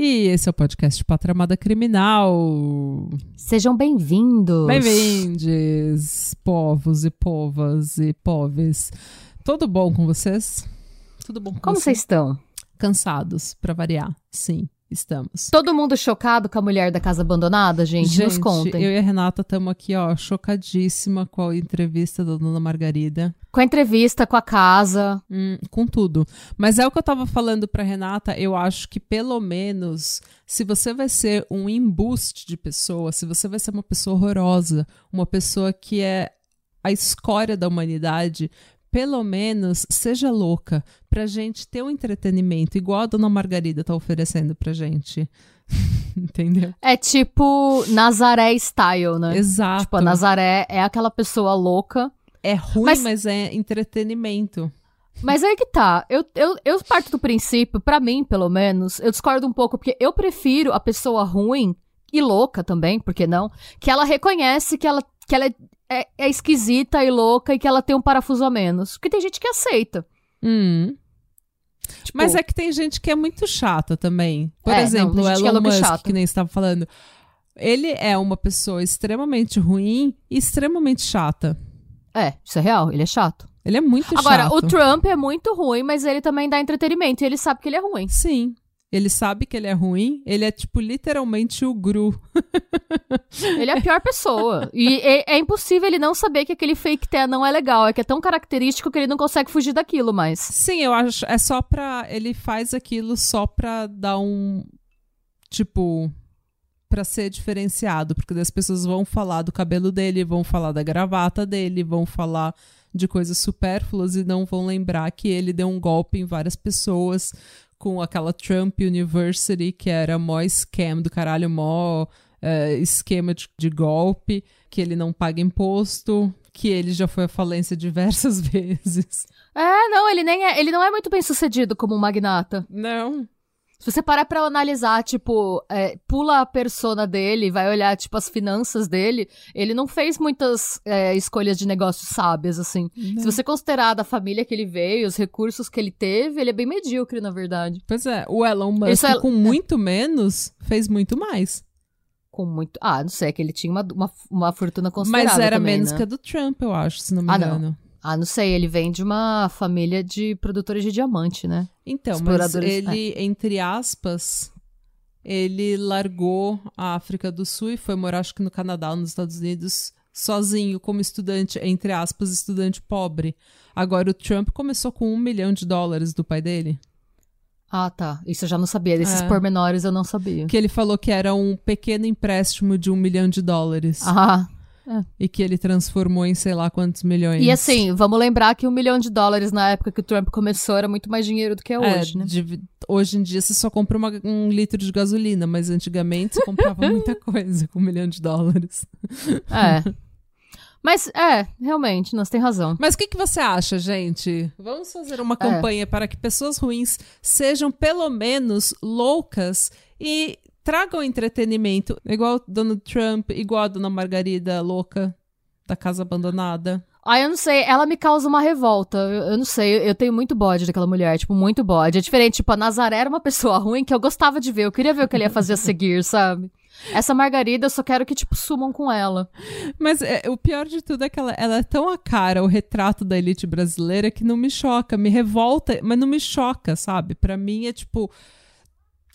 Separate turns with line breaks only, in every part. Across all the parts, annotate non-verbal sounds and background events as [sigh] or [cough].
E esse é o podcast Patramada Criminal.
Sejam bem-vindos.
Bem-vindos, povos e povas e poves. Tudo bom com vocês? Tudo bom com
Como vocês estão?
Cansados, pra variar. Sim, estamos.
Todo mundo chocado com a mulher da casa abandonada, gente?
Gente,
Nos contem.
eu e a Renata estamos aqui, ó, chocadíssima com a entrevista da dona Margarida.
Com a entrevista, com a casa.
Hum, com tudo. Mas é o que eu tava falando pra Renata, eu acho que pelo menos, se você vai ser um embuste de pessoa, se você vai ser uma pessoa horrorosa, uma pessoa que é a escória da humanidade, pelo menos seja louca pra gente ter um entretenimento igual a dona Margarida tá oferecendo pra gente. [laughs] Entendeu?
É tipo Nazaré style, né?
Exato.
Tipo, a Nazaré é aquela pessoa louca.
É ruim,
Mas-
mas... é entretenimento.
Mas aí que tá. Eu, eu, eu parto do princípio, pra mim, pelo menos, eu discordo um pouco, porque eu prefiro a pessoa ruim e louca também, por que não? Que ela reconhece que ela, que ela é, é, é esquisita e louca e que ela tem um parafuso a menos. Porque tem gente que aceita.
Hum.
Tipo,
Mas é que tem gente que é muito chata também. Por
É,
exemplo, o
é
Elon Musk, que nem você estava falando. Ele é uma pessoa extremamente ruim e extremamente chata.
É, isso é real, ele é chato.
Ele é muito
Agora,
chato.
o Trump é muito ruim, mas ele também dá entretenimento e ele sabe que ele é ruim.
Sim. Ele sabe que ele é ruim. Ele é, tipo, literalmente o Gru. [laughs]
Ele é a pior pessoa. E é, é impossível ele não saber que aquele fake tan não é legal. É que é tão característico que ele não consegue fugir daquilo mais.
Sim, eu acho. É só pra. Ele faz aquilo só pra dar um. Tipo. Pra ser diferenciado. Porque as pessoas vão falar do cabelo dele, vão falar da gravata dele, vão falar de coisas supérfluas e não vão lembrar que ele deu um golpe em várias pessoas com aquela Trump University, que era mó scam do caralho, mó eh, esquema de, de golpe, que ele não paga imposto, que ele já foi à falência diversas [laughs] vezes.
É, não, ele nem é, ele não é muito bem sucedido como um magnata.
Não.
Se você parar pra analisar, tipo, é, pula a persona dele, vai olhar, tipo, as finanças dele, ele não fez muitas é, escolhas de negócios sábias, assim. Se você considerar da família que ele veio, os recursos que ele teve, ele é bem medíocre, na verdade.
Pois é, o Elon Musk
é-
com muito menos fez muito mais.
Com muito. Ah, não sei, é que ele tinha uma, uma, uma fortuna considerável.
Mas era
também,
menos
né?
que a do Trump, eu acho, se não me
Ah, não. Ah, não sei, ele vem de uma família de produtores de diamante, né?
Então, mas
Exploradores-
ele, entre aspas, ele largou a África do Sul e foi morar, acho que no Canadá, nos Estados Unidos, sozinho, como estudante, entre aspas, estudante pobre. Agora, o Trump começou com um milhão de dólares do pai dele.
Ah, tá. Isso eu já não sabia. Desses
É.
pormenores eu não sabia.
Que ele falou que era um pequeno empréstimo de um milhão de dólares.
Ah.
E que ele transformou em sei lá quantos milhões.
E assim, vamos lembrar que um milhão de dólares na época que o Trump começou era muito mais dinheiro do que é
É,
hoje, né?
de- hoje em dia você só compra uma- um litro de gasolina, mas antigamente você comprava [laughs] muita coisa com um milhão de dólares.
É. Mas, é, realmente, nós tem razão.
Mas o que, que você acha, gente? Vamos fazer
É.
uma campanha para que pessoas ruins sejam pelo menos loucas e tragam entretenimento, igual Donald Trump, igual a Dona Margarida louca da casa abandonada.
Ah, eu não sei, ela me causa uma revolta. Eu, eu não sei, eu, tenho muito bode daquela mulher, tipo, muito bode. É diferente, tipo, a Nazaré era uma pessoa [laughs] ruim que eu gostava de ver, eu queria ver o que ele ia fazer a seguir, sabe? Essa Margarida, eu só quero que, tipo, sumam com ela.
Mas é, o pior de tudo é que ela, ela é tão a cara, o retrato da elite brasileira, que não me choca, me revolta, mas não me choca, sabe? Pra mim é tipo.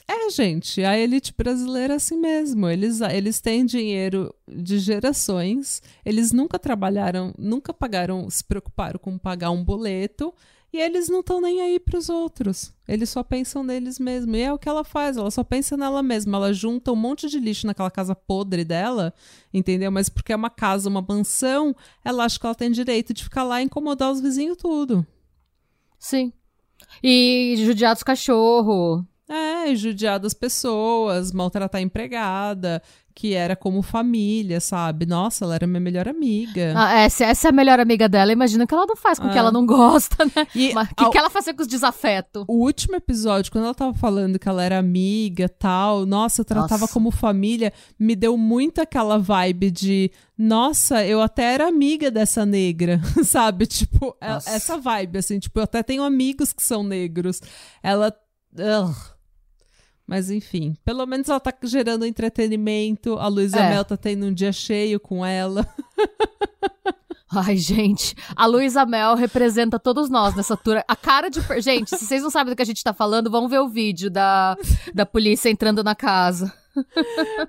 É, gente, a elite brasileira é assim mesmo. Eles, eles têm dinheiro de gerações, eles nunca trabalharam, nunca pagaram, se preocuparam com pagar um boleto, e eles não estão nem aí pros outros. Eles só pensam neles mesmos. E é o que ela faz, ela só pensa nela mesma. Ela junta um monte de lixo naquela casa podre dela, entendeu? Mas porque é uma casa, uma mansão, ela acha que ela tem direito de ficar lá e incomodar os vizinhos tudo.
Sim. E judiar dos cachorros.
Judiar das pessoas, maltratar a empregada, que era como família, sabe? Nossa, ela era minha melhor amiga.
Ah, é, se essa é a melhor amiga dela, imagina que ela não faz com que
Ah.
ela não gosta, né?
E
Mas o que,
ao-
que ela fazia com os desafetos?
O último episódio, quando ela tava falando que ela era amiga tal, nossa, eu tratava
Nossa.
como família, me deu muito aquela vibe de, nossa, eu até era amiga dessa negra, [laughs] sabe? Tipo, é-
Nossa.
essa vibe, assim, tipo, eu até tenho amigos que são negros. Ela. Ugh. Mas enfim, pelo menos ela tá gerando entretenimento. A Luísa
É.
Mel tá tendo um dia cheio com ela. [laughs]
Ai, gente, a Luísa Mel representa todos nós nessa tour. A cara de. Gente, se vocês não sabem do que a gente tá falando, vão ver o vídeo da, da polícia entrando na casa.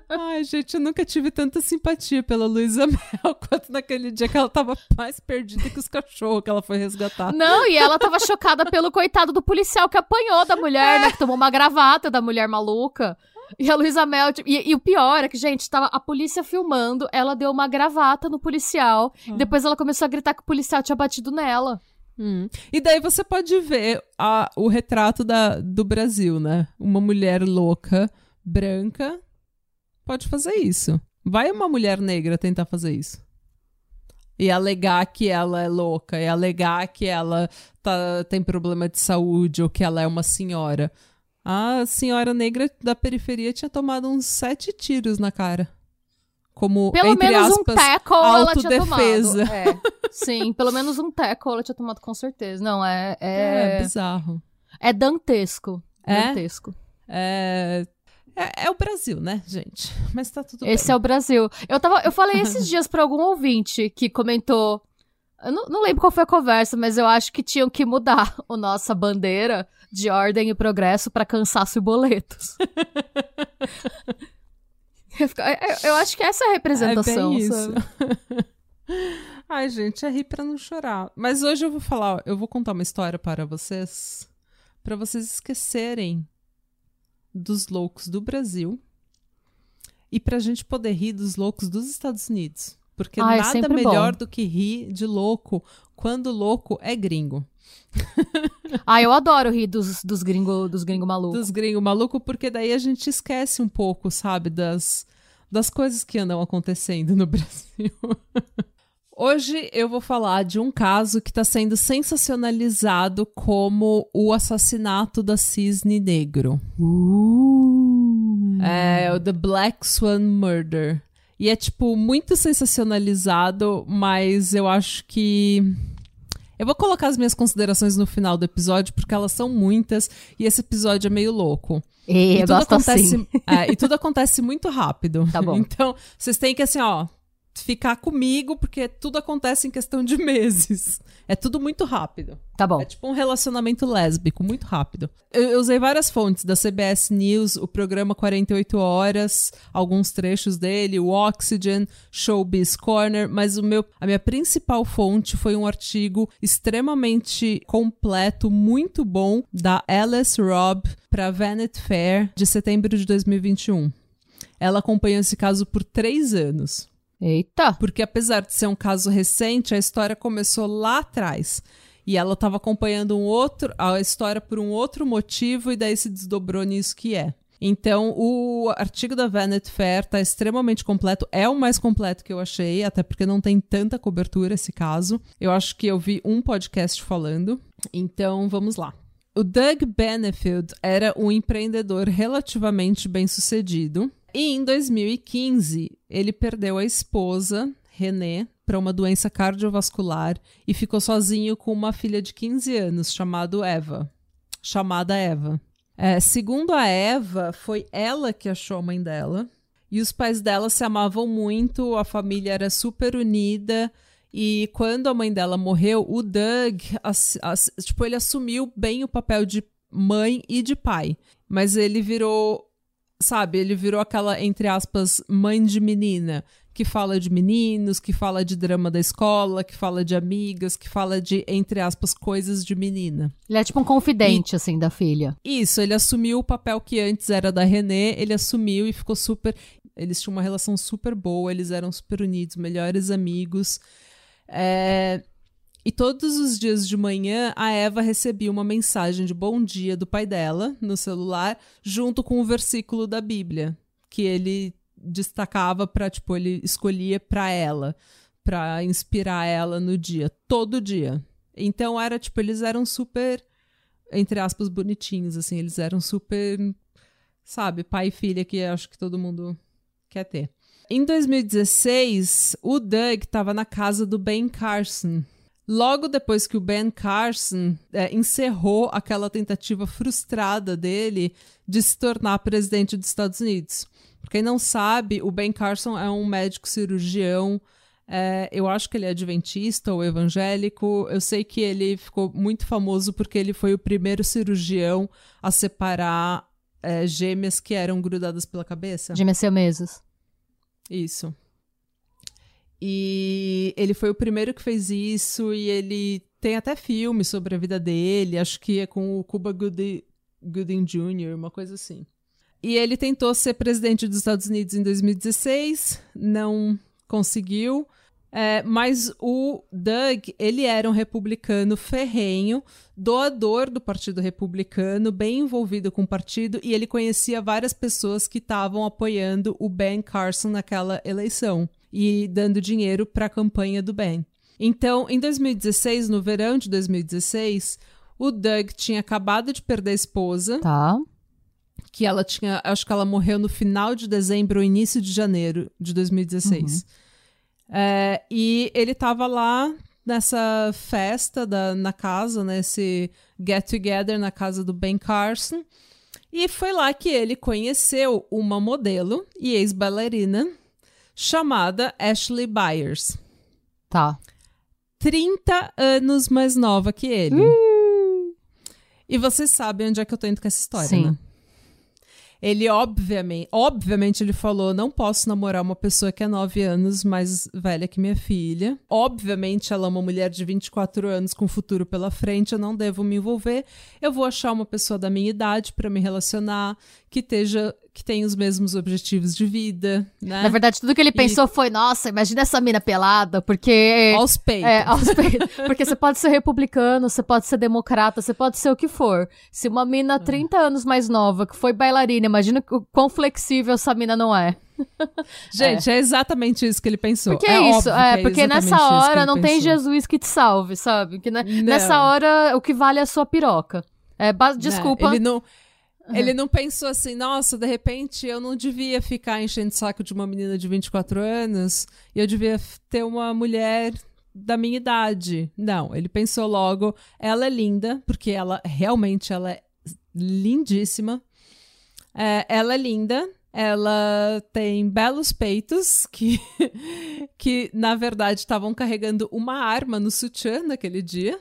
Ai, gente, eu nunca tive tanta simpatia pela Luísa Mel [laughs] quanto naquele dia que ela tava mais perdida que os cachorros que ela foi resgatar.
Não, e ela tava chocada pelo coitado do policial que apanhou da mulher, né? Que tomou uma gravata da mulher maluca. E a Luísa Mel. tipo, e, e o pior é que, gente, tava a polícia filmando, ela deu uma gravata no policial. E depois ela começou a gritar que o policial tinha batido nela.
Hum. E daí você pode ver a- o retrato da, do Brasil, né? Uma mulher louca, branca, pode fazer isso. Vai uma mulher negra tentar fazer isso. E alegar que ela é louca, e alegar que ela tá, tem problema de saúde ou que ela é uma senhora. A senhora negra da periferia tinha tomado uns sete tiros na cara. Como,
Pelo
entre
menos
aspas,
um tackle ela tinha tomado. É, sim, pelo menos um tackle ela tinha tomado com certeza. Não, é.
É,
É,
bizarro.
é dantesco.
É?
Dantesco.
É, é, é o Brasil, né, gente? Mas tá tudo
Esse
bem.
é o Brasil. Eu, tava, eu falei esses [laughs] dias pra algum ouvinte que comentou. Eu não, não lembro qual foi a conversa, mas eu acho que tinham que mudar [laughs] a nossa bandeira de ordem e progresso pra cansaço e boletos. [laughs] Eu fico- eu, eu acho que essa é a representação.
É bem isso. Ai, gente, é rir pra não chorar. Mas hoje eu vou falar, eu vou contar uma história para vocês, pra vocês esquecerem dos loucos do Brasil e pra gente poder rir dos loucos dos Estados Unidos. Porque
Ah, é
nada
sempre
melhor
bom.
do que rir de louco quando louco é gringo. [laughs]
Ah, eu adoro rir dos, dos gringos dos gringo malucos.
dos gringos malucos, porque daí a gente esquece um pouco, sabe, das, das coisas que andam acontecendo no [laughs] Brasil. Hoje eu vou falar de um caso que está sendo sensacionalizado como o assassinato da Cisne Negro. É o The Black Swan Murder. E é, tipo, muito sensacionalizado, mas eu acho que. Eu vou colocar as minhas considerações no final do episódio, porque elas são muitas e esse episódio é meio louco.
E,
E tudo, acontece,
assim. [laughs]
é, e tudo acontece muito rápido.
Tá bom.
Então, vocês têm que, assim, ó, ficar comigo, porque tudo acontece em questão de [laughs] meses. É tudo muito rápido.
Tá bom.
É tipo um relacionamento lésbico, muito rápido. Eu, usei várias fontes da CBS News, o programa 48 Horas, alguns trechos dele, o Oxygen, Showbiz Corner, mas o meu, a minha principal fonte foi um artigo extremamente completo, muito bom, da Alice Robb para Vanity Fair, de setembro de 2021. Ela acompanhou esse caso por três anos.
Eita.
Porque apesar de ser um caso recente, a história começou lá atrás. E ela estava acompanhando um outro, a história por um outro motivo e daí se desdobrou nisso que é. Então, o artigo da Vanity Fair tá extremamente completo. É o mais completo que eu achei, até porque não tem tanta cobertura esse caso. Eu acho que eu vi um podcast falando. Então, vamos lá. O Doug Benefield era um empreendedor relativamente bem sucedido. E em 2015, ele perdeu a esposa, René, para uma doença cardiovascular e ficou sozinho com uma filha de 15 anos chamado Eva, chamada Eva. É, segundo a Eva, foi ela que achou a mãe dela. E os pais dela se amavam muito, a família era super unida. E quando a mãe dela morreu, o Doug, tipo, ele assumiu bem o papel de mãe e de pai. Mas ele virou, sabe, ele virou aquela, entre aspas, mãe de menina, que fala de meninos, que fala de drama da escola, que fala de amigas, que fala de, entre aspas, coisas de menina.
Ele é tipo um confidente, assim, da filha.
Isso, ele assumiu o papel que antes era da René, ele assumiu e ficou super. Eles tinham uma relação super boa, eles eram super unidos, melhores amigos. É, E todos os dias de manhã, a Eva recebia uma mensagem de bom dia do pai dela no celular, junto com o versículo da Bíblia, que ele destacava para, tipo, ele escolhia para ela, para inspirar ela no dia, todo dia. Então era tipo, eles eram super entre aspas bonitinhos assim, eles eram super, sabe, pai e filha que acho que todo mundo quer ter. Em 2016, o Doug estava na casa do Ben Carson. Logo depois que o Ben Carson é, encerrou aquela tentativa frustrada dele de se tornar presidente dos Estados Unidos. Pra quem não sabe, o Ben Carson é um médico cirurgião. É, eu acho que ele é adventista ou evangélico. Eu sei que ele ficou muito famoso porque ele foi o primeiro cirurgião a separar é, gêmeas que eram grudadas pela cabeça.
Gêmeas siamesas.
Isso. E ele foi o primeiro que fez isso e ele tem até filme sobre a vida dele, acho que é com o Cuba Gooding, Gooding Jr., uma coisa assim. E ele tentou ser presidente dos Estados Unidos em 2016, não conseguiu. É, mas o Doug, ele era um republicano ferrenho, doador do Partido Republicano, bem envolvido com o partido, e ele conhecia várias pessoas que estavam apoiando o Ben Carson naquela eleição e dando dinheiro para a campanha do Ben. Então, em 2016, no verão de 2016, o Doug tinha acabado de perder a esposa.
Tá.
Que ela tinha. Acho que ela morreu no final de dezembro ou início de janeiro de 2016. Uhum. É, e ele estava lá nessa festa da, na casa, nesse get together na casa do Ben Carson. E foi lá que ele conheceu uma modelo e ex-bailarina chamada Ashley Byers.
Tá.
30 anos mais nova que ele. E vocês sabem onde é que eu tô indo com essa história,
Sim.
né? Ele, obviamente, obviamente, ele falou: não posso namorar uma pessoa que é 9 anos mais velha que minha filha. Obviamente, ela é uma mulher de 24 anos com futuro pela frente, eu não devo me envolver. Eu vou achar uma pessoa da minha idade para me relacionar, que esteja que tem os mesmos objetivos de vida, né?
Na verdade, tudo que ele pensou foi, nossa, imagina essa mina pelada, porque...
Aos peitos.
É, aos peitos. porque você pode ser republicano, você pode ser democrata, você pode ser o que for. Se uma mina 30 anos mais nova, que foi bailarina, imagina o quão flexível essa mina não é. [laughs]
Gente, é. é. exatamente isso que ele pensou.
Porque é, isso, é, é porque nessa hora não pensou. tem Jesus que te salve, sabe? Que nessa hora o que vale é a sua piroca. É, desculpa.
Não, ele não Uhum. Ele não pensou assim, nossa, de repente eu não devia ficar enchendo o saco de uma menina de 24 anos e eu devia ter uma mulher da minha idade. Não, ele pensou logo, ela é linda, porque ela realmente ela é lindíssima. É, ela é linda, ela tem belos peitos que, [laughs] que na verdade estavam carregando uma arma no sutiã naquele dia.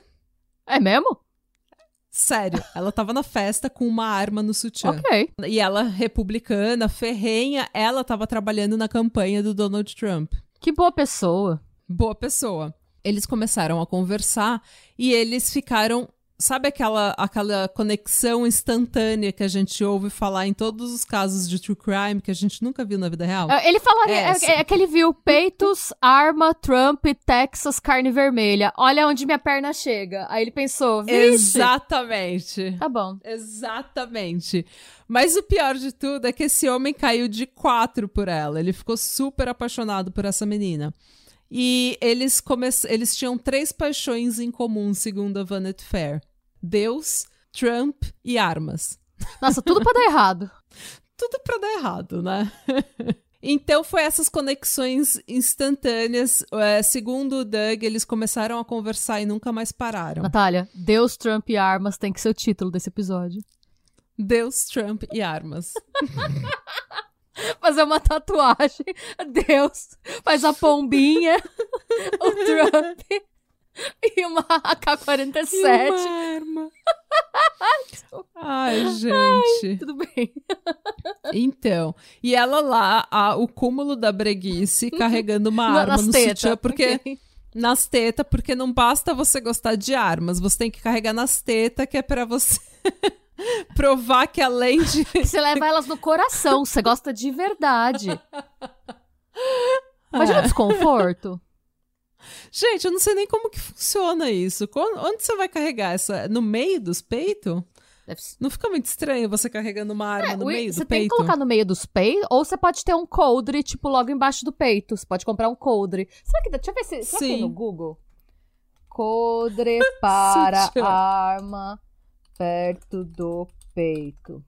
É mesmo?
Sério, ela tava na festa com uma arma no sutiã.
Ok.
E ela, republicana, ferrenha, ela tava trabalhando na campanha do Donald Trump.
Que boa pessoa.
Boa pessoa. Eles começaram a conversar e eles ficaram Sabe aquela, aquela conexão instantânea que a gente ouve falar em todos os casos de true crime que a gente nunca viu na vida real?
É, ele falaria, é, é, é que ele viu peitos, arma, Trump, Texas, carne vermelha. Olha onde minha perna chega. Aí ele pensou, Vixe.
Exatamente.
Tá bom.
Exatamente. Mas o pior de tudo é que esse homem caiu de quatro por ela. Ele ficou super apaixonado por essa menina. E eles, come... eles tinham três paixões em comum, segundo a Vanity Fair: Deus, Trump e armas.
Nossa, tudo para dar errado. [laughs]
tudo para dar errado, né? [laughs] Então foi essas conexões instantâneas. É, segundo o Doug, eles começaram a conversar e nunca mais pararam.
Natália, Deus, Trump e armas tem que ser o título desse episódio.
Deus, Trump e armas. [laughs] [laughs]
fazer uma tatuagem. Deus faz a pombinha, [laughs] o Trump e uma AK-47.
E uma arma. [laughs] Ai, gente. Ai,
tudo bem.
Então, e ela lá, a, o cúmulo da breguice, carregando uma
Na,
arma no
teta.
sutiã, porque... Okay. Nas tetas, porque não basta você gostar de armas, você tem que carregar nas tetas, que é para você [laughs] provar que além de. [laughs]
Você leva elas no coração, você gosta de verdade. Imagina o desconforto.
Gente, eu não sei nem como que funciona isso. Onde você vai carregar essa? No meio dos peitos? Não fica muito estranho você carregando uma arma é, no meio do peito? Você
tem que colocar no meio dos peitos, ou você pode ter um coldre, tipo, logo embaixo do peito. Você pode comprar um coldre. Será que, deixa eu ver se, será Sim. que no Google? Coldre [laughs] para arma perto do peito.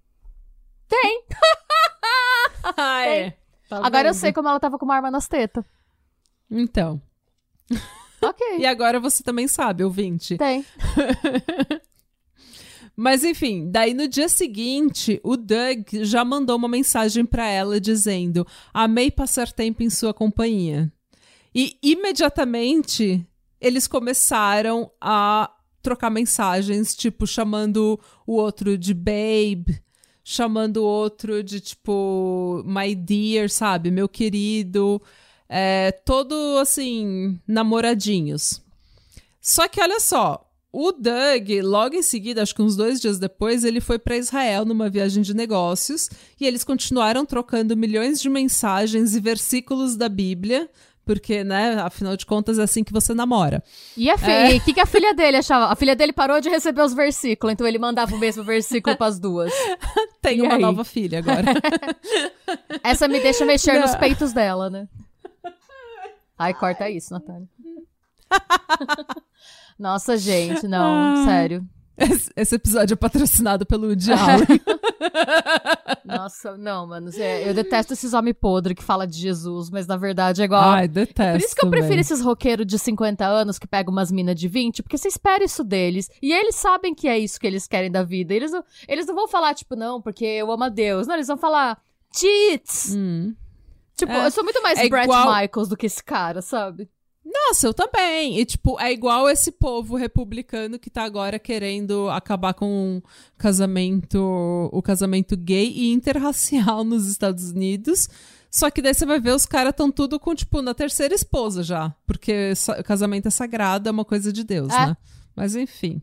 Tem! [laughs]
é. Tá
Agora vendo? eu sei como ela tava com uma arma nas tetas.
Então.
Ok. [laughs]
e agora você também sabe, ouvinte.
Tem. [laughs]
Mas enfim, daí no dia seguinte, o Doug já mandou uma mensagem para ela dizendo: "Amei passar tempo em sua companhia". E imediatamente eles começaram a trocar mensagens, tipo chamando o outro de babe, chamando o outro de tipo my dear, sabe, meu querido, é, todo assim namoradinhos. Só que olha só, o Doug, logo em seguida, acho que uns dois dias depois, ele foi para Israel numa viagem de negócios e eles continuaram trocando milhões de mensagens e versículos da Bíblia. Porque, né, afinal de contas, é assim que você namora.
E a filha, é... o que, que a filha dele achava? A filha dele parou de receber os versículos, então ele mandava o mesmo versículo [laughs] para as duas.
Tem e uma aí? nova filha agora. [laughs]
Essa me deixa mexer Não. nos peitos dela, né? Ai, corta isso, Natália. [laughs] Nossa, gente, não, ah. sério.
Esse, esse, episódio é patrocinado pelo Allen.
Nossa, não, mano. Eu detesto esses homens podres que falam de Jesus, mas na verdade é igual.
Ai, detesto.
Por isso que eu prefiro esses roqueiros de 50 anos que pegam umas minas de 20, porque você espera isso deles. E eles sabem que é isso que eles querem da vida. Eles não, eles não vão falar, tipo, não, porque eu amo a Deus. Não, eles vão falar, cheats!
Hum.
Tipo, é. eu sou muito mais é igual... Michaels do que esse cara, sabe?
Nossa, eu também. E, tipo, é igual esse povo republicano que tá agora querendo acabar com o casamento, o casamento gay e interracial [laughs] nos Estados Unidos. Só que daí você vai ver, os caras estão tudo com, tipo, na terceira esposa já. Porque casamento é sagrado, é uma coisa de Deus, é. né? Mas enfim.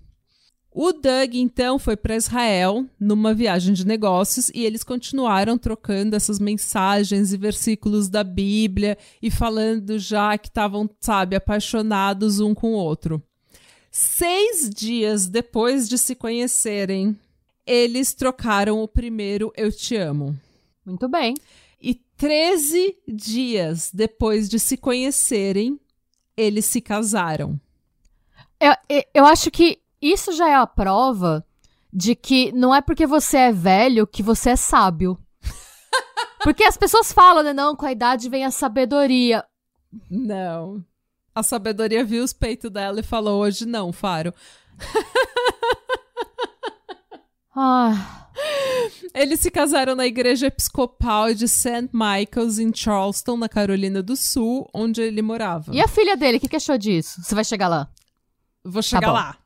O Doug, então, foi para Israel numa viagem de negócios e eles continuaram trocando essas mensagens e versículos da Bíblia e falando já que estavam, sabe, apaixonados um com o outro. Seis dias depois de se conhecerem, eles trocaram o primeiro Eu Te Amo.
Muito bem.
E 13 dias depois de se conhecerem, eles se casaram.
Eu, eu acho que isso já é a prova de que não é porque você é velho que você é sábio. [laughs] Porque as pessoas falam, né? Não, com a idade vem a sabedoria.
Não. A sabedoria viu os peitos dela e falou: hoje não, Faro. [laughs]
ah.
Eles se casaram na igreja episcopal de St. Michael's em Charleston, na Carolina do Sul, onde ele morava.
E a filha dele, o que, que achou disso? Você vai chegar lá?
Vou chegar tá lá.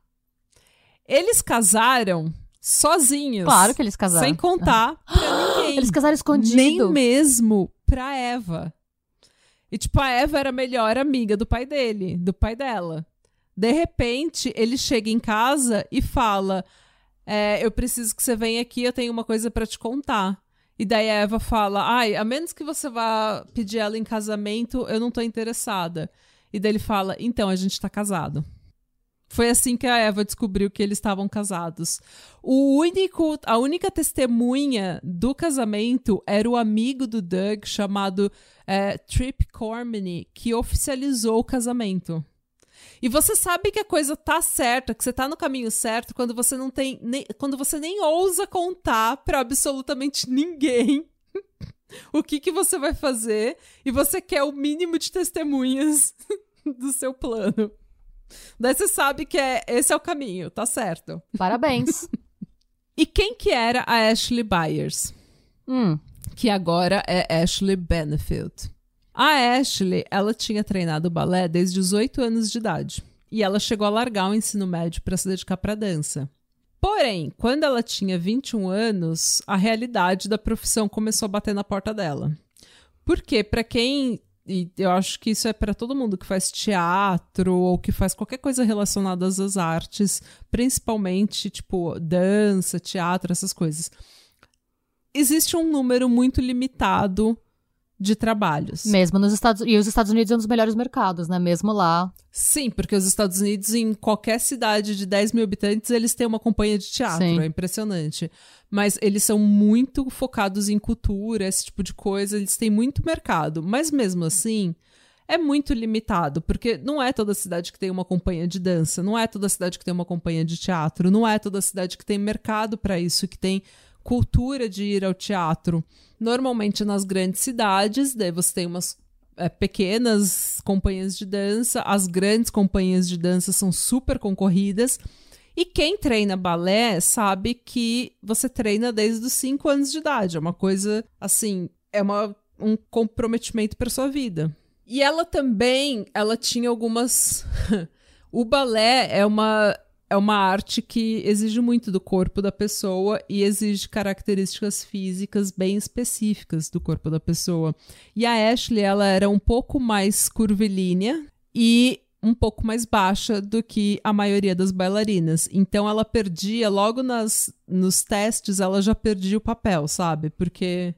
Eles casaram sozinhos.
Claro que eles casaram.
Sem contar pra ninguém. [gasps]
Eles casaram escondido.
Nem mesmo pra Eva. E, tipo, a Eva era a melhor amiga do pai dele, do pai dela. De repente, ele chega em casa e fala: é, Eu preciso que você venha aqui, eu tenho uma coisa para te contar. E daí a Eva fala: Ai, a menos que você vá pedir ela em casamento, eu não tô interessada. E daí ele fala: Então, a gente tá casado. Foi assim que a Eva descobriu que eles estavam casados. O único, a única testemunha do casamento era o amigo do Doug chamado é, Trip Cormany, que oficializou o casamento. E você sabe que a coisa tá certa, que você tá no caminho certo quando você não tem, nem, quando você nem ousa contar para absolutamente ninguém [laughs] o que que você vai fazer e você quer o mínimo de testemunhas [laughs] do seu plano. Daí você sabe que é, esse é o caminho, tá certo.
Parabéns. [laughs]
e quem que era a Ashley Byers?
Hum.
Que agora é Ashley Benefield. A Ashley, ela tinha treinado balé desde os 8 anos de idade. E ela chegou a largar o ensino médio para se dedicar para dança. Porém, quando ela tinha 21 anos, a realidade da profissão começou a bater na porta dela. Porque, para quem e eu acho que isso é para todo mundo que faz teatro ou que faz qualquer coisa relacionada às artes, principalmente tipo dança, teatro, essas coisas. Existe um número muito limitado de trabalhos.
Mesmo nos Estados E os Estados Unidos é um dos melhores mercados, né? Mesmo lá.
Sim, porque os Estados Unidos, em qualquer cidade de 10 mil habitantes, eles têm uma companhia de teatro.
Sim.
É impressionante. Mas eles são muito focados em cultura, esse tipo de coisa. Eles têm muito mercado. Mas mesmo assim, é muito limitado, porque não é toda cidade que tem uma companhia de dança, não é toda cidade que tem uma companhia de teatro, não é toda cidade que tem mercado para isso, que tem cultura de ir ao teatro. Normalmente nas grandes cidades, daí você tem umas é, pequenas companhias de dança, as grandes companhias de dança são super concorridas. E quem treina balé sabe que você treina desde os 5 anos de idade. É uma coisa, assim, é uma, um comprometimento para sua vida. E ela também, ela tinha algumas. [laughs] o balé é uma é uma arte que exige muito do corpo da pessoa e exige características físicas bem específicas do corpo da pessoa. E a Ashley, ela era um pouco mais curvilínea e um pouco mais baixa do que a maioria das bailarinas. Então ela perdia logo nas nos testes, ela já perdia o papel, sabe? Porque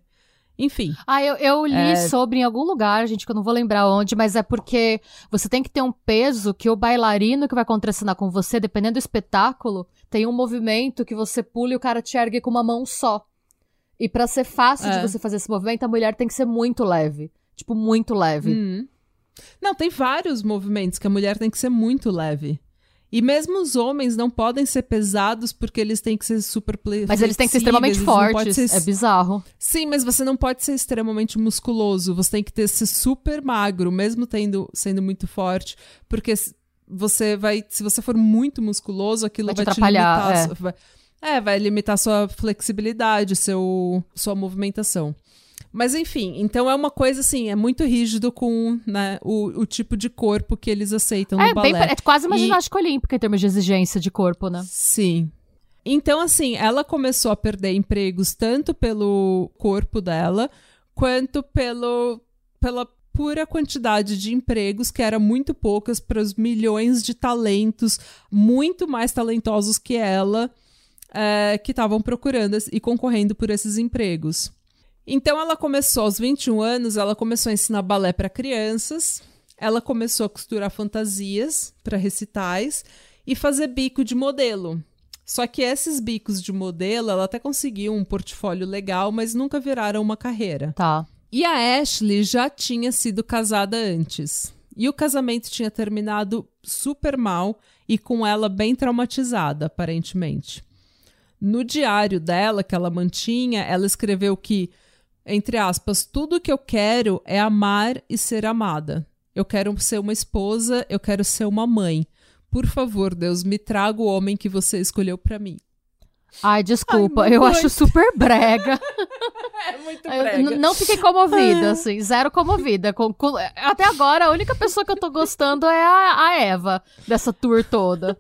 enfim.
Ah, eu, eu li é... sobre em algum lugar, gente, que eu não vou lembrar onde, mas é porque você tem que ter um peso que o bailarino que vai contracenar com você, dependendo do espetáculo, tem um movimento que você pula e o cara te ergue com uma mão só. E para ser fácil é. de você fazer esse movimento, a mulher tem que ser muito leve. Tipo, muito leve.
Hum. Não, tem vários movimentos que a mulher tem que ser muito leve. E mesmo os homens não podem ser pesados porque eles têm que ser super
Mas eles têm que ser extremamente fortes. Ser... É bizarro.
Sim, mas você não pode ser extremamente musculoso. Você tem que ter, ser super magro, mesmo tendo, sendo muito forte. Porque você vai. Se você for muito musculoso, aquilo vai te, vai te limitar. É. Vai, é, vai limitar sua flexibilidade, seu, sua movimentação. Mas enfim, então é uma coisa assim, é muito rígido com né, o, o tipo de corpo que eles aceitam
é,
no balé.
Bem, é quase uma e... ginástica olímpica em termos de exigência de corpo, né?
Sim. Então, assim, ela começou a perder empregos tanto pelo corpo dela, quanto pelo, pela pura quantidade de empregos, que era muito poucas para os milhões de talentos, muito mais talentosos que ela, é, que estavam procurando e concorrendo por esses empregos. Então ela começou aos 21 anos, ela começou a ensinar balé para crianças, ela começou a costurar fantasias para recitais e fazer bico de modelo. Só que esses bicos de modelo, ela até conseguiu um portfólio legal, mas nunca viraram uma carreira.
Tá.
E a Ashley já tinha sido casada antes. E o casamento tinha terminado super mal e com ela bem traumatizada, aparentemente. No diário dela, que ela mantinha, ela escreveu que entre aspas, tudo que eu quero é amar e ser amada. Eu quero ser uma esposa, eu quero ser uma mãe. Por favor, Deus, me traga o homem que você escolheu para mim.
Ai, desculpa, Ai, eu acho [laughs] super brega.
é muito brega.
não fiquei comovida, assim, zero comovida. Com, com, até agora, a única pessoa que eu tô gostando é a, a Eva, dessa tour toda.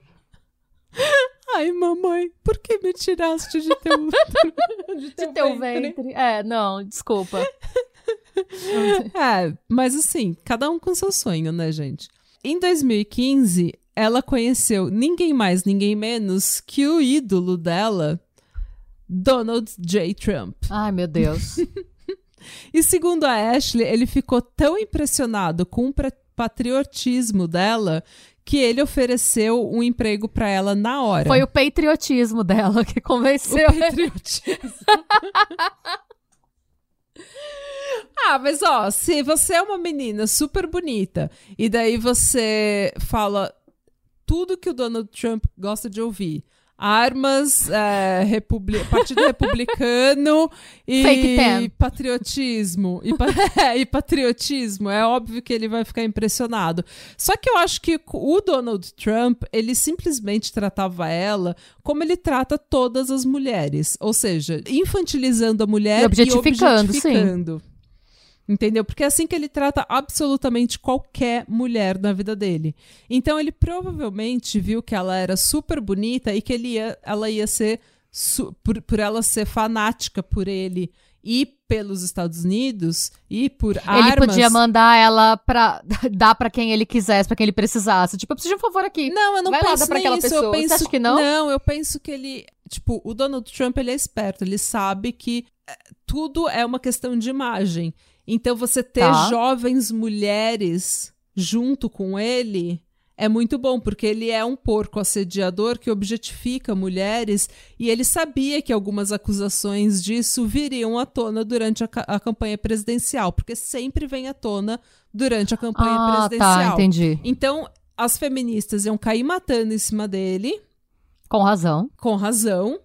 [laughs]
Ai, mamãe, por que me tiraste de teu, [laughs]
de teu, de teu ventre? ventre? É, não, desculpa. [laughs]
é, mas assim, cada um com seu sonho, né, gente? Em 2015, ela conheceu ninguém mais, ninguém menos que o ídolo dela, Donald J. Trump.
Ai, meu Deus.
e segundo a Ashley, ele ficou tão impressionado com o patriotismo dela que ele ofereceu um emprego para ela na hora.
Foi o patriotismo dela que convenceu.
O patriotismo. [laughs] ah, mas ó, se você é uma menina super bonita e daí você fala tudo que o Donald Trump gosta de ouvir, armas, é, Republi Partido Republicano e patriotismo. E, pa é, [laughs] e, patriotismo. É óbvio que ele vai ficar impressionado. Só que eu acho que o Donald Trump, ele simplesmente tratava ela como ele trata todas as mulheres. Ou seja, infantilizando a mulher
e objetificando.
E objetificando. Sim. Entendeu? Porque é assim que ele trata absolutamente qualquer mulher na vida dele. Então ele provavelmente viu que ela era super bonita e que ele ia, ela ia ser por, por ela ser fanática por ele e pelos Estados Unidos e por ele armas.
Ele podia mandar ela pra [laughs] dar para quem ele quisesse, para quem ele precisasse. Tipo, eu preciso de um favor aqui.
Não, eu não
Vai
penso
lá, aquela
isso.
pessoa.
Eu penso,
que não?
Não, eu penso que ele, tipo, o Donald Trump ele é esperto, ele sabe que eh, tudo é uma questão de imagem. Então você ter
Tá.
jovens mulheres junto com ele é muito bom, porque ele é um porco assediador que objetifica mulheres e ele sabia que algumas acusações disso viriam à tona durante a, a campanha presidencial, porque sempre vem à tona durante a campanha
Ah, tá,
presidencial.
entendi.
Então, as feministas iam cair matando em cima dele,
Com razão.
com razão,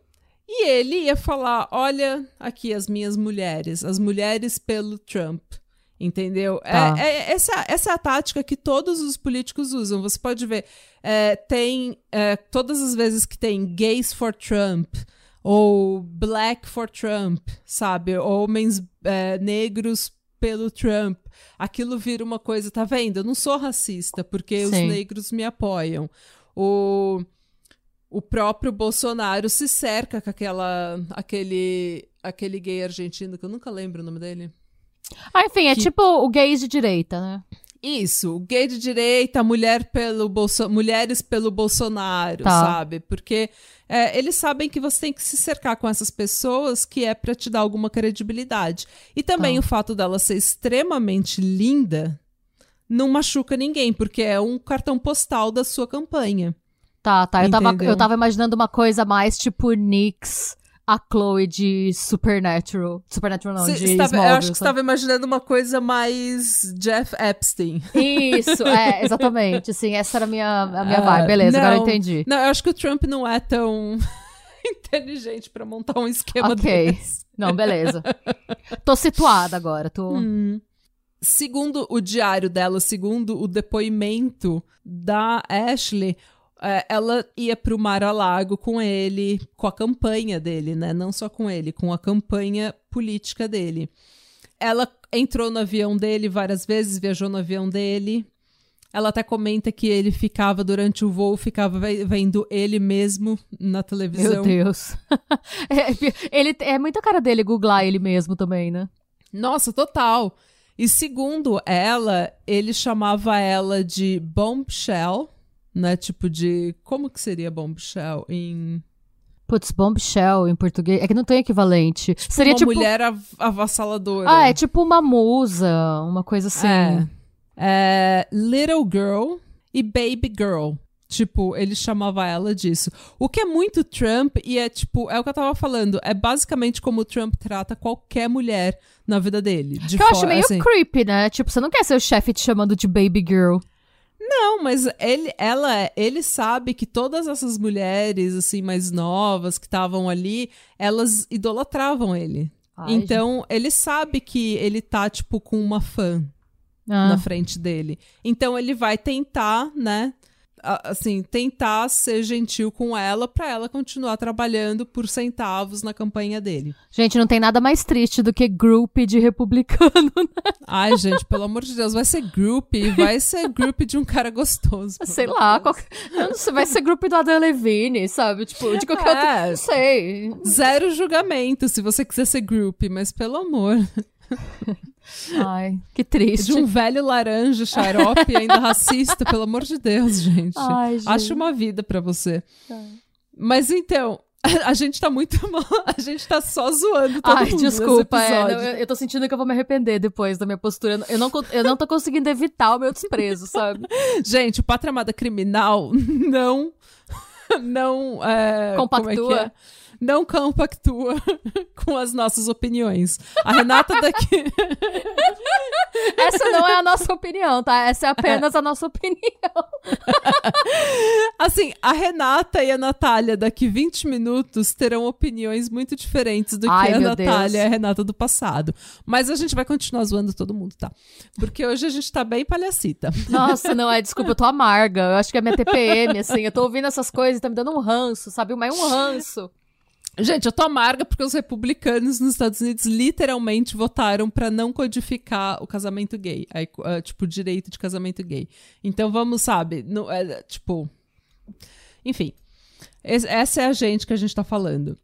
e ele ia falar: olha aqui as minhas mulheres, as mulheres pelo Trump. Entendeu? É-
Tá.
É, essa, essa é a tática que todos os políticos usam. Você pode ver, é, tem é, todas as vezes que tem gays for Trump ou black for Trump, sabe? Homens é, negros pelo Trump. Aquilo vira uma coisa, tá vendo? Eu não sou racista porque os
Sim.
negros me apoiam. O, o próprio Bolsonaro se cerca com aquela, aquele, aquele gay argentino, que eu nunca lembro o nome dele.
Ah, enfim, é
Que-
tipo o gays de direita, né?
Isso, o gay de direita, mulher pelo Bolso... mulheres pelo Bolsonaro,
Tá.
sabe? Porque é, eles sabem que você tem que se cercar com essas pessoas que é pra te dar alguma credibilidade. E também
Tá.
o fato dela ser extremamente linda não machuca ninguém, porque é um cartão postal da sua campanha.
Tá, tá. Eu tava, eu tava imaginando uma coisa mais tipo Nyx, a Chloe de Supernatural. Supernatural não,
Cê-
de
cê tava- eu
Smallville,
acho que você estava imaginando uma coisa mais Jeff Epstein.
Isso, é, [laughs] exatamente. Assim, essa era a minha, a minha
Ah,
vibe. Beleza, agora eu
não.
entendi.
Não, eu acho que o Trump não é tão [laughs] inteligente pra montar um esquema
Ok.
desse.
Não, beleza. Tô situada agora, tô...
Hum. Segundo o diário dela, segundo o depoimento da Ashley, ela ia pro Mar-a-Lago com ele, com a campanha dele, né? Não só com ele, com a campanha política dele. Ela entrou no avião dele várias vezes, viajou no avião dele. Ela até comenta que ele ficava, durante o voo, ficava ve- vendo ele mesmo na
Meu
televisão.
Deus. [laughs] É, ele, é muita cara dele googlar ele mesmo também, né?
Nossa, total. E segundo ela, ele chamava ela de bombshell, né? Tipo de. Como que seria bombshell em.
Putz, bombshell em português. É que não tem equivalente. Seria
uma
tipo.
mulher av- avassaladora.
Ah, é tipo uma musa, uma coisa assim.
É. É, Little girl e baby girl. Tipo, ele chamava ela disso. O que é muito Trump e é tipo, é o que eu tava falando. É basicamente como o Trump trata qualquer mulher na vida dele. De
Que eu acho meio
assim.
creepy, né? Tipo, você não quer ser o chefe te chamando de baby girl.
Não, mas ele, ela, ele sabe que todas essas mulheres assim mais novas que estavam ali, elas idolatravam ele.
Ai,
então ele sabe que ele tá tipo com uma fã
Ah.
na frente dele. Então ele vai tentar, né? Assim, tentar ser gentil com ela pra ela continuar trabalhando por centavos na campanha dele.
Gente, não tem nada mais triste do que group de republicano. [laughs] né?
Ai, gente, pelo amor de Deus, vai ser group, vai ser group de um cara gostoso.
Sei lá,
Deus.
qual... eu não sei, vai ser grupo do Adam Levine, sabe? Tipo, de qualquer outro...
É.
Não sei.
Zero julgamento se você quiser ser group, mas pelo amor.
Ai, que triste.
De um velho laranja, xarope, [laughs] ainda racista, pelo amor de Deus, gente.
Ai, gente.
Acha uma vida pra você.
Tá.
Mas então, [laughs] a gente tá muito [laughs] mal. A gente tá só zoando todo
Ai,
mundo
desculpa, é, não, eu, eu tô sentindo que eu vou me arrepender depois da minha postura. Eu não, eu não tô conseguindo evitar o meu desprezo, sabe?
Gente, o Pátria Amada Criminal não. Não. É,
Compactua.
como é que é? Não compactua [laughs] com as nossas opiniões. A Renata daqui. [laughs]
Essa não é a nossa opinião, tá? Essa é apenas a nossa opinião. [laughs]
Assim, a Renata e a Natália daqui 20 minutos terão opiniões muito diferentes do que
Ai,
a
meu
Natália
Deus.
e a Renata do passado. Mas a gente vai continuar zoando todo mundo, tá? Porque hoje a gente tá bem palhacita.
Nossa, não é, desculpa, eu tô amarga. Eu acho que é minha TPM, assim. Eu tô ouvindo essas coisas e tá me dando um ranço, sabe? Mas um ranço.
Gente, eu tô amarga porque os republicanos nos Estados Unidos literalmente votaram pra não codificar o casamento gay. Aí, tipo, o direito de casamento gay. Então vamos, sabe? Não, é, tipo. Enfim. Es- essa é a gente que a gente tá falando.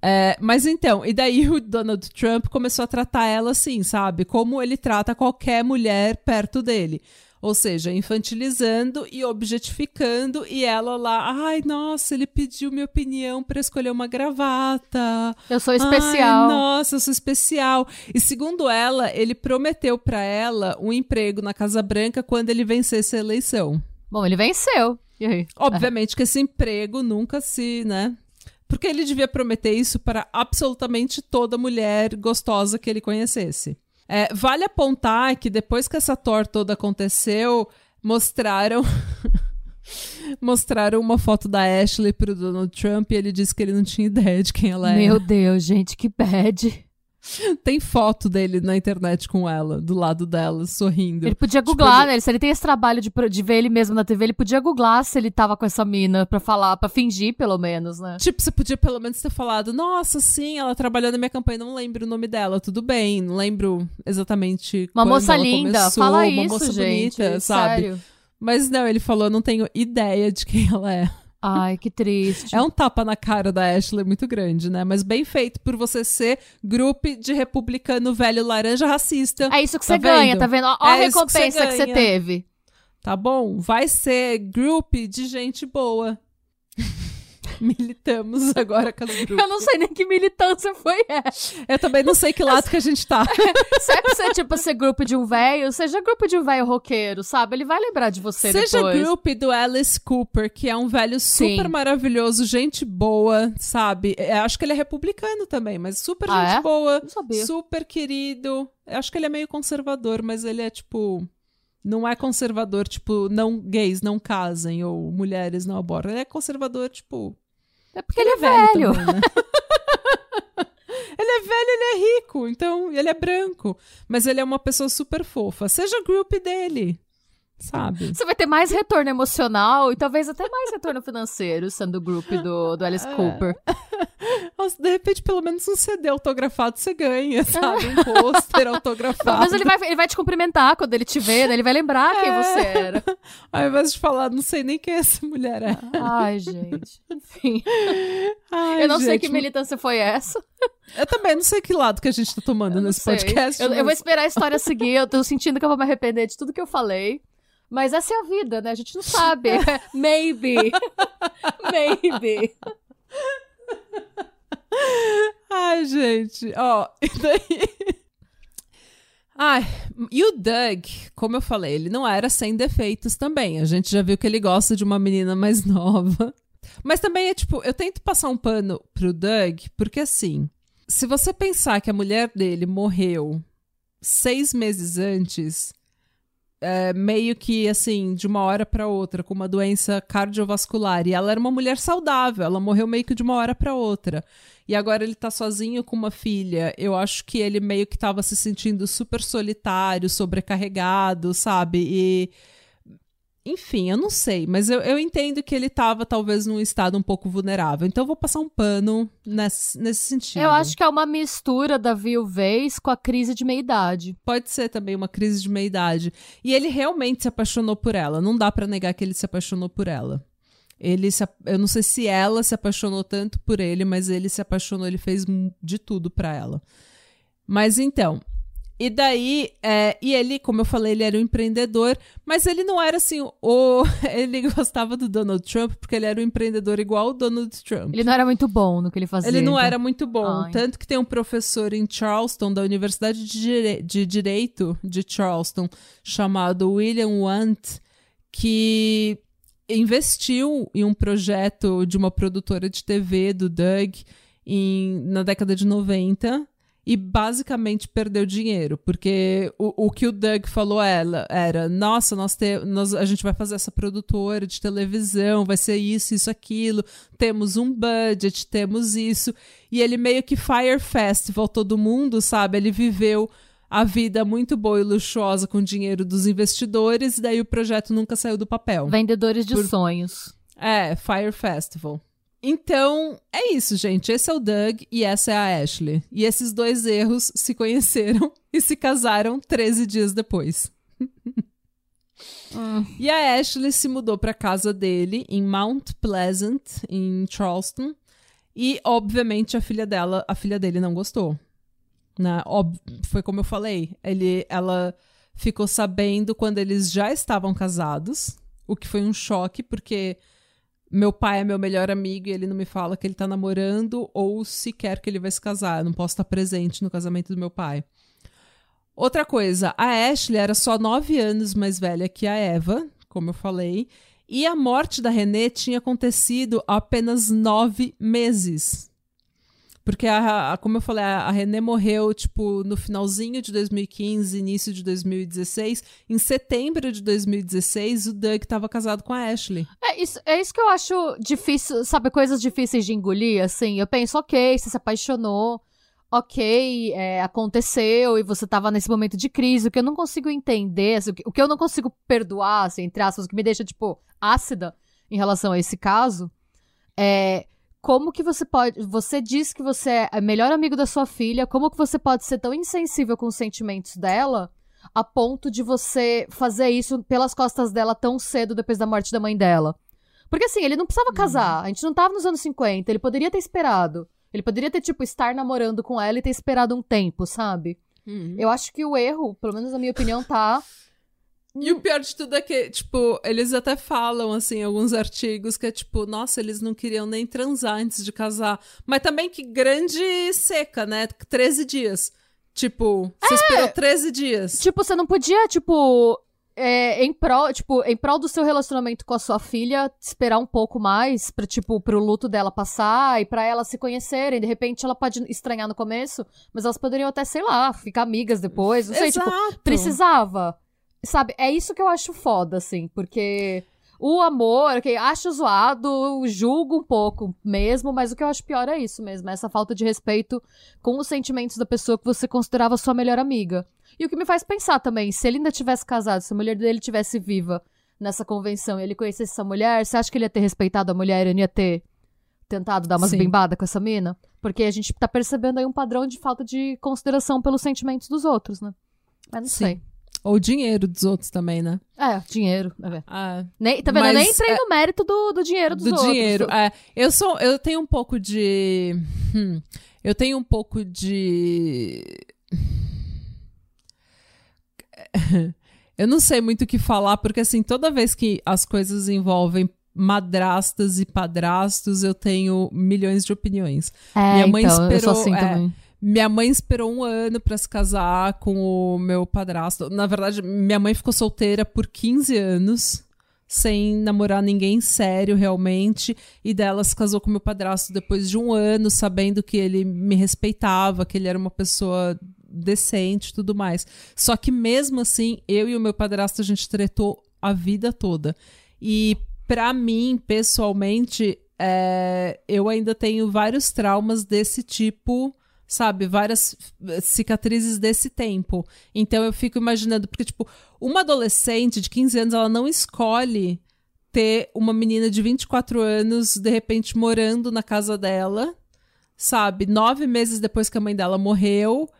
É, mas então, e daí o Donald Trump começou a tratar ela assim, sabe? Como ele trata qualquer mulher perto dele. Ou seja, infantilizando e objetificando, e ela lá, ai, nossa, ele pediu minha opinião para escolher uma gravata.
Eu sou especial.
Ai, nossa, eu sou especial. E segundo ela, ele prometeu para ela um emprego na Casa Branca quando ele vencesse a eleição.
Bom, ele venceu. E aí?
Obviamente que esse emprego nunca se, né? Porque ele devia prometer isso para absolutamente toda mulher gostosa que ele conhecesse. É, vale apontar que depois que essa tor toda aconteceu, mostraram. [laughs] mostraram uma foto da Ashley pro Donald Trump e ele disse que ele não tinha ideia de quem ela era.
Meu Deus, gente, que bad.
Tem foto dele na internet com ela, do lado dela, sorrindo.
Ele podia
Tipo,
googlar,
ele-
né? Se ele tem esse trabalho de, de ver ele mesmo na TV, ele podia googlar se ele tava com essa mina pra falar, pra fingir, pelo menos, né?
Tipo, você podia pelo menos ter falado, nossa, sim, ela trabalhou na minha campanha, não lembro o nome dela, tudo bem, não lembro exatamente
Uma moça
ela
linda,
começou,
fala
uma
isso,
moça
gente.
bonita, sabe?
Sério.
Mas não, ele falou, não tenho ideia de quem ela é.
Ai, que triste.
É um tapa na cara da Ashley muito grande, né? Mas bem feito por você ser grupo de republicano velho laranja racista.
É isso que
Tá
você ganha, tá vendo? Ó, ó a
É você
recompensa que você teve.
Tá bom? Vai ser grupo de gente boa. [laughs] Militamos agora com as grupos.
Eu não sei nem que militância foi essa.
Eu também não sei que lado que a gente tá. [laughs]
Se é pra você, tipo, ser grupo de um velho, seja grupo de um velho roqueiro, sabe? Ele vai lembrar de você
Seja
depois.
grupo do Alice Cooper, que é um velho super
Sim.
maravilhoso, gente boa, sabe? É, acho que ele é republicano também, mas super
Ah,
gente
é?
boa, super querido. Eu acho que ele é meio conservador, mas ele é tipo. Não é conservador, tipo, não gays não casem ou mulheres não abortam. Ele é conservador, tipo.
É porque ele é velho.
também, né? [laughs] ele é velho, ele é rico, então ele é branco. Mas ele é uma pessoa super fofa. Seja group dele, sabe?
Você vai ter mais retorno emocional e talvez até mais retorno financeiro sendo o grupo do, do Alice Cooper. [laughs]
Nossa, de repente, pelo menos um CD autografado você ganha, sabe? Um pôster [laughs] autografado.
menos ele vai, ele vai te cumprimentar quando ele te ver, né? Ele vai lembrar quem
É.
você era. [laughs]
Ao invés de falar, não sei nem quem essa mulher é.
Ai, gente. Enfim.
Ai,
eu não sei
gente,
que militância foi essa.
Eu também não sei que lado que a gente tá tomando
Eu
nesse
sei.
podcast.
Eu, eu
mas-
vou esperar a história seguir. Eu tô sentindo que eu vou me arrepender de tudo que eu falei. Mas essa é a vida, né? A gente não sabe. [laughs] Maybe. [laughs] Maybe.
Ai, gente, ó, e daí. Ai, e o Doug, como eu falei, ele não era sem defeitos também. A gente já viu que ele gosta de uma menina mais nova. Mas também é tipo, eu tento passar um pano pro Doug, porque assim, se você pensar que a mulher dele morreu seis meses antes, é, meio que assim, de uma hora pra outra, com uma doença cardiovascular, e ela era uma mulher saudável, ela morreu meio que de uma hora pra outra. E agora ele tá sozinho com uma filha. Eu acho que ele meio que tava se sentindo super solitário, sobrecarregado, sabe? E. Enfim, eu não sei, mas eu, eu entendo que ele tava talvez num estado um pouco vulnerável. Então eu vou passar um pano nesse, nesse sentido.
Eu acho que é uma mistura da viuvez com a crise de meia-idade.
Pode ser também uma crise de meia-idade. E ele realmente se apaixonou por ela. Não dá pra negar que ele se apaixonou por ela. Ele se, eu não sei se ela se apaixonou tanto por ele, mas ele se apaixonou, ele fez de tudo pra ela. Mas então, e daí, é, e ele, como eu falei, ele era um empreendedor, mas ele não era assim, o, [laughs] ele gostava do Donald Trump porque ele era um empreendedor igual o Donald Trump.
Ele não era muito bom no que ele fazia.
Ele não
então.
era muito bom.
Ai.
Tanto que tem um professor em Charleston, da Universidade de, Dire- de Direito de Charleston, chamado William Want, que investiu em um projeto de uma produtora de TV do Doug em, na década de 90 e basicamente perdeu dinheiro, porque o, o que o Doug falou ela, era, nossa, nós, te, nós a gente vai fazer essa produtora de televisão, vai ser isso, isso, aquilo, temos um budget, temos isso, e ele meio que Fire Festival todo mundo, sabe? Ele viveu a vida muito boa e luxuosa com o dinheiro dos investidores, e daí o projeto nunca saiu do papel.
Vendedores de
Por-
sonhos.
É, Fire Festival. Então, é isso, gente. Esse é o Doug e essa é a Ashley. E esses dois erros se conheceram [laughs] e se casaram 13 dias depois. E a Ashley se mudou para casa dele em Mount Pleasant, em Charleston. E, obviamente, a filha dela, a filha dele não gostou. Né? Ob foi como eu falei. Ele, ela ficou sabendo quando eles já estavam casados, o que foi um choque, porque meu pai é meu melhor amigo e ele não me fala que ele tá namorando ou sequer que ele vai se casar. Eu não posso estar presente no casamento do meu pai. Outra coisa, a Ashley era só nove anos mais velha que a Eva, como eu falei, e a morte da Renée tinha acontecido há apenas nove meses. Porque, a, a, como eu falei, a, a René morreu, tipo, no finalzinho de 2015, início de 2016. Em setembro de 2016, o Doug estava casado com a Ashley.
É isso, é isso que eu acho difícil, sabe? Coisas difíceis de engolir, assim. Eu penso, ok, você se apaixonou, ok, é, aconteceu e você tava nesse momento de crise. O que eu não consigo entender, assim, o, que, o que eu não consigo perdoar, assim, entre aspas, o que me deixa, tipo, ácida em relação a esse caso, é como que você pode. Você diz que você é melhor amigo da sua filha, como que você pode ser tão insensível com os sentimentos dela a ponto de você fazer isso pelas costas dela tão cedo depois da morte da mãe dela? Porque assim, ele não precisava uhum. casar, a gente não tava nos anos 50, ele poderia ter esperado. Ele poderia ter, tipo, estar namorando com ela e ter esperado um tempo, sabe? Uhum. Eu acho que o erro, pelo menos na minha opinião, tá
e o pior de tudo é que, tipo, eles até falam, assim, em alguns artigos que é tipo, nossa, eles não queriam nem transar antes de casar. Mas também que grande seca, né? 13 dias. Tipo, você é. esperou 13 dias.
Tipo, você não podia, tipo, é, em prol, tipo, em prol do seu relacionamento com a sua filha, esperar um pouco mais pra, tipo, pro luto dela passar e para elas se conhecerem. De repente ela pode estranhar no começo, mas elas poderiam até, sei lá, ficar amigas depois. Não sei, tipo, Exato. tipo, precisava. Sabe, é isso que eu acho foda, assim, porque o amor, que acho zoado, julgo um pouco mesmo, mas o que eu acho pior é isso mesmo, essa falta de respeito com os sentimentos da pessoa que você considerava sua melhor amiga. E o que me faz pensar também, se ele ainda tivesse casado, se a mulher dele tivesse viva nessa convenção e ele conhecesse essa mulher, você acha que ele ia ter respeitado a mulher e não ia ter tentado dar umas Sim. bimbadas com essa mina? Porque a gente tá percebendo aí um padrão de falta de consideração pelos sentimentos dos outros, né? Mas não Sim. sei.
Ou dinheiro dos outros também, né?
É, dinheiro. É. Ah, nem, tá vendo? eu nem entrei é, no mérito do, do dinheiro dos do outros. Do dinheiro,
é. Eu, sou, eu tenho um pouco de... Hum, eu tenho um pouco de... [laughs] eu não sei muito o que falar, porque assim, toda vez que as coisas envolvem madrastas e padrastos, eu tenho milhões de opiniões.
É, Minha mãe então, esperou. Eu sou assim é, também.
Minha mãe esperou um ano para se casar com o meu padrasto. Na verdade, minha mãe ficou solteira por 15 anos, sem namorar ninguém sério realmente. E dela se casou com meu padrasto depois de um ano, sabendo que ele me respeitava, que ele era uma pessoa decente e tudo mais. Só que mesmo assim, eu e o meu padrasto, a gente tretou a vida toda. E para mim, pessoalmente, é, eu ainda tenho vários traumas desse tipo sabe? Várias eh, cicatrizes desse tempo. Então eu fico imaginando, porque, tipo, uma adolescente de 15 anos, ela não escolhe ter uma menina de 24 anos, de repente, morando na casa dela, sabe? Nove meses depois que a mãe dela morreu.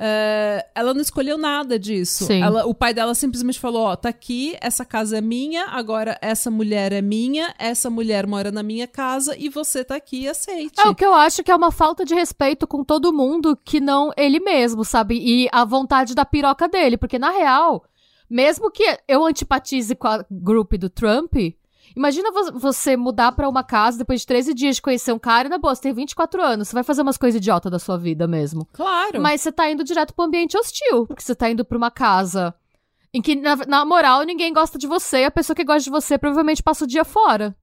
Uh, ela não escolheu nada disso. Ela, o pai dela simplesmente falou: Ó, tá aqui, essa casa é minha, agora essa mulher é minha, essa mulher mora na minha casa e você tá aqui, aceite.
É o que eu acho que é uma falta de respeito com todo mundo que não ele mesmo, sabe? E a vontade da piroca dele, porque na real, mesmo que eu antipatize com a grupo do Trump, Imagina você mudar para uma casa depois de 13 dias de conhecer um cara e, na boa, você tem 24 anos. Você vai fazer umas coisas idiota da sua vida mesmo.
Claro.
Mas você tá indo direto pro ambiente hostil. Porque você tá indo pra uma casa em que, na, na moral, ninguém gosta de você. E a pessoa que gosta de você provavelmente passa o dia fora.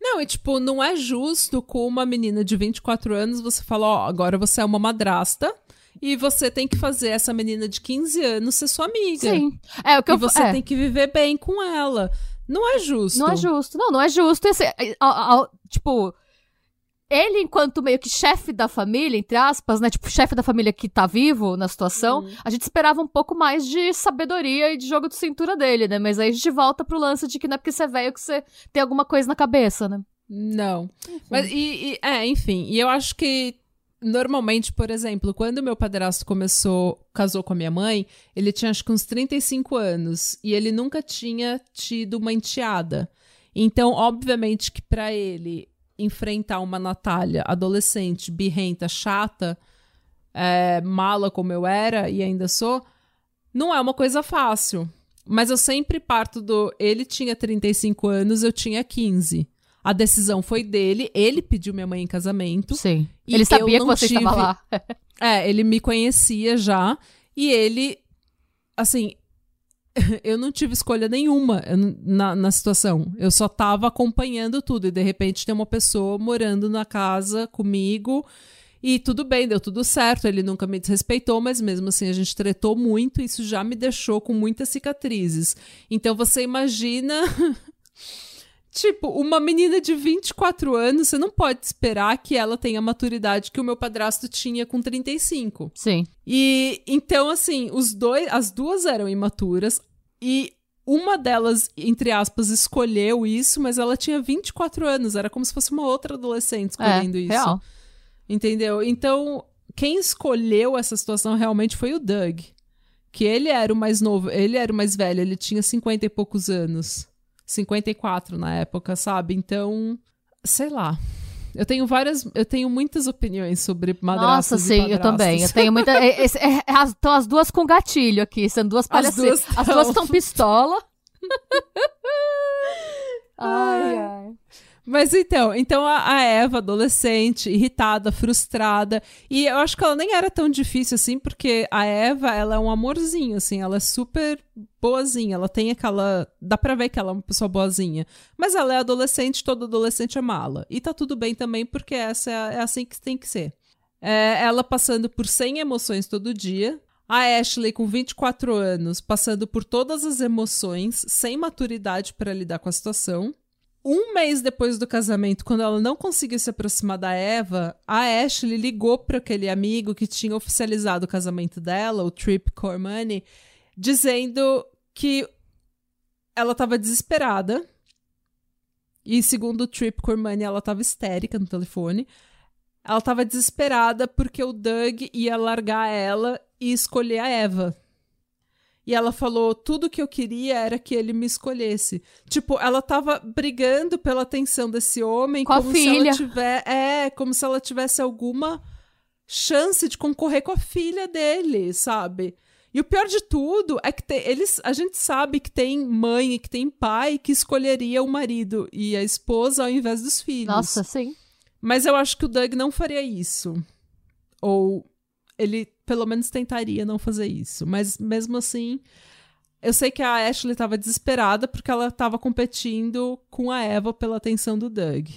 Não, e tipo, não é justo com uma menina de 24 anos você falar, ó, agora você é uma madrasta e você tem que fazer essa menina de 15 anos ser sua amiga.
Sim. É o que
e
eu
você
é.
tem que viver bem com ela. Não é justo.
Não é justo. Não, não é justo. Esse, tipo, ele, enquanto meio que chefe da família, entre aspas, né? Tipo, chefe da família que tá vivo na situação, uhum. a gente esperava um pouco mais de sabedoria e de jogo de cintura dele, né? Mas aí a gente volta pro lance de que não é porque você é velho que você tem alguma coisa na cabeça, né?
Não. Mas, e, e, é, enfim, e eu acho que Normalmente, por exemplo, quando meu padrasto começou, casou com a minha mãe, ele tinha acho que uns 35 anos e ele nunca tinha tido uma enteada. Então, obviamente que para ele enfrentar uma Natália adolescente, birrenta, chata, é, mala como eu era e ainda sou, não é uma coisa fácil. Mas eu sempre parto do. Ele tinha 35 anos, eu tinha 15. A decisão foi dele, ele pediu minha mãe em casamento.
Sim. Ele sabia que você tive... estava lá.
é, ele me conhecia já. E ele, assim, [laughs] eu não tive escolha nenhuma na, na situação. Eu só tava acompanhando tudo. E de repente tem uma pessoa morando na casa comigo. E tudo bem, deu tudo certo. Ele nunca me desrespeitou, mas mesmo assim a gente tretou muito. E isso já me deixou com muitas cicatrizes. Então você imagina [laughs] Tipo, uma menina de 24 anos, você não pode esperar que ela tenha a maturidade que o meu padrasto tinha com 35.
Sim.
E então, assim, os dois, as duas eram imaturas e uma delas, entre aspas, escolheu isso, mas ela tinha 24 anos. Era como se fosse uma outra adolescente escolhendo
é,
isso.
Real.
Entendeu? Então, quem escolheu essa situação realmente foi o Doug. Que ele era o mais novo, ele era o mais velho, ele tinha 50 e poucos anos. 54 na época, sabe? Então, sei lá. Eu tenho várias, eu tenho muitas opiniões sobre madrastas
Nossa, sim, eu também. Eu tenho muita. é, é, é, Estão as duas com gatilho aqui, são duas palhacetas. As, as duas estão pistola. [laughs] ai, ai.
Mas então, então a, Eva, adolescente, irritada, frustrada, e eu acho que ela nem era tão difícil assim, porque a Eva, ela é um amorzinho, assim, ela é super boazinha, ela tem aquela. dá pra ver que ela é uma pessoa boazinha. Mas ela é adolescente, todo adolescente é mala. E tá tudo bem também, porque essa é, é assim que tem que ser. É, ela passando por 100 emoções todo dia, a Ashley, com 24 anos, passando por todas as emoções, sem maturidade para lidar com a situação. Um mês depois do casamento, quando ela não conseguiu se aproximar da Eva, a Ashley ligou para aquele amigo que tinha oficializado o casamento dela, o Trip Cormani, dizendo que ela estava desesperada. E segundo o Trip Cormani, ela estava histérica no telefone. Ela estava desesperada porque o Doug ia largar ela e escolher a Eva. E ela falou: tudo que eu queria era que ele me escolhesse. Tipo, ela tava brigando pela atenção desse homem
com
como
se
ela tiver, é, como se ela tivesse alguma chance de concorrer com a filha dele, sabe? E o pior de tudo é que tem, eles, a gente sabe que tem mãe e que tem pai que escolheria o marido e a esposa ao invés dos filhos.
Nossa, sim.
Mas eu acho que o Doug não faria isso. Ou ele pelo menos tentaria não fazer isso. Mas mesmo assim, eu sei que a Ashley estava desesperada porque ela estava competindo com a Eva pela atenção do Doug.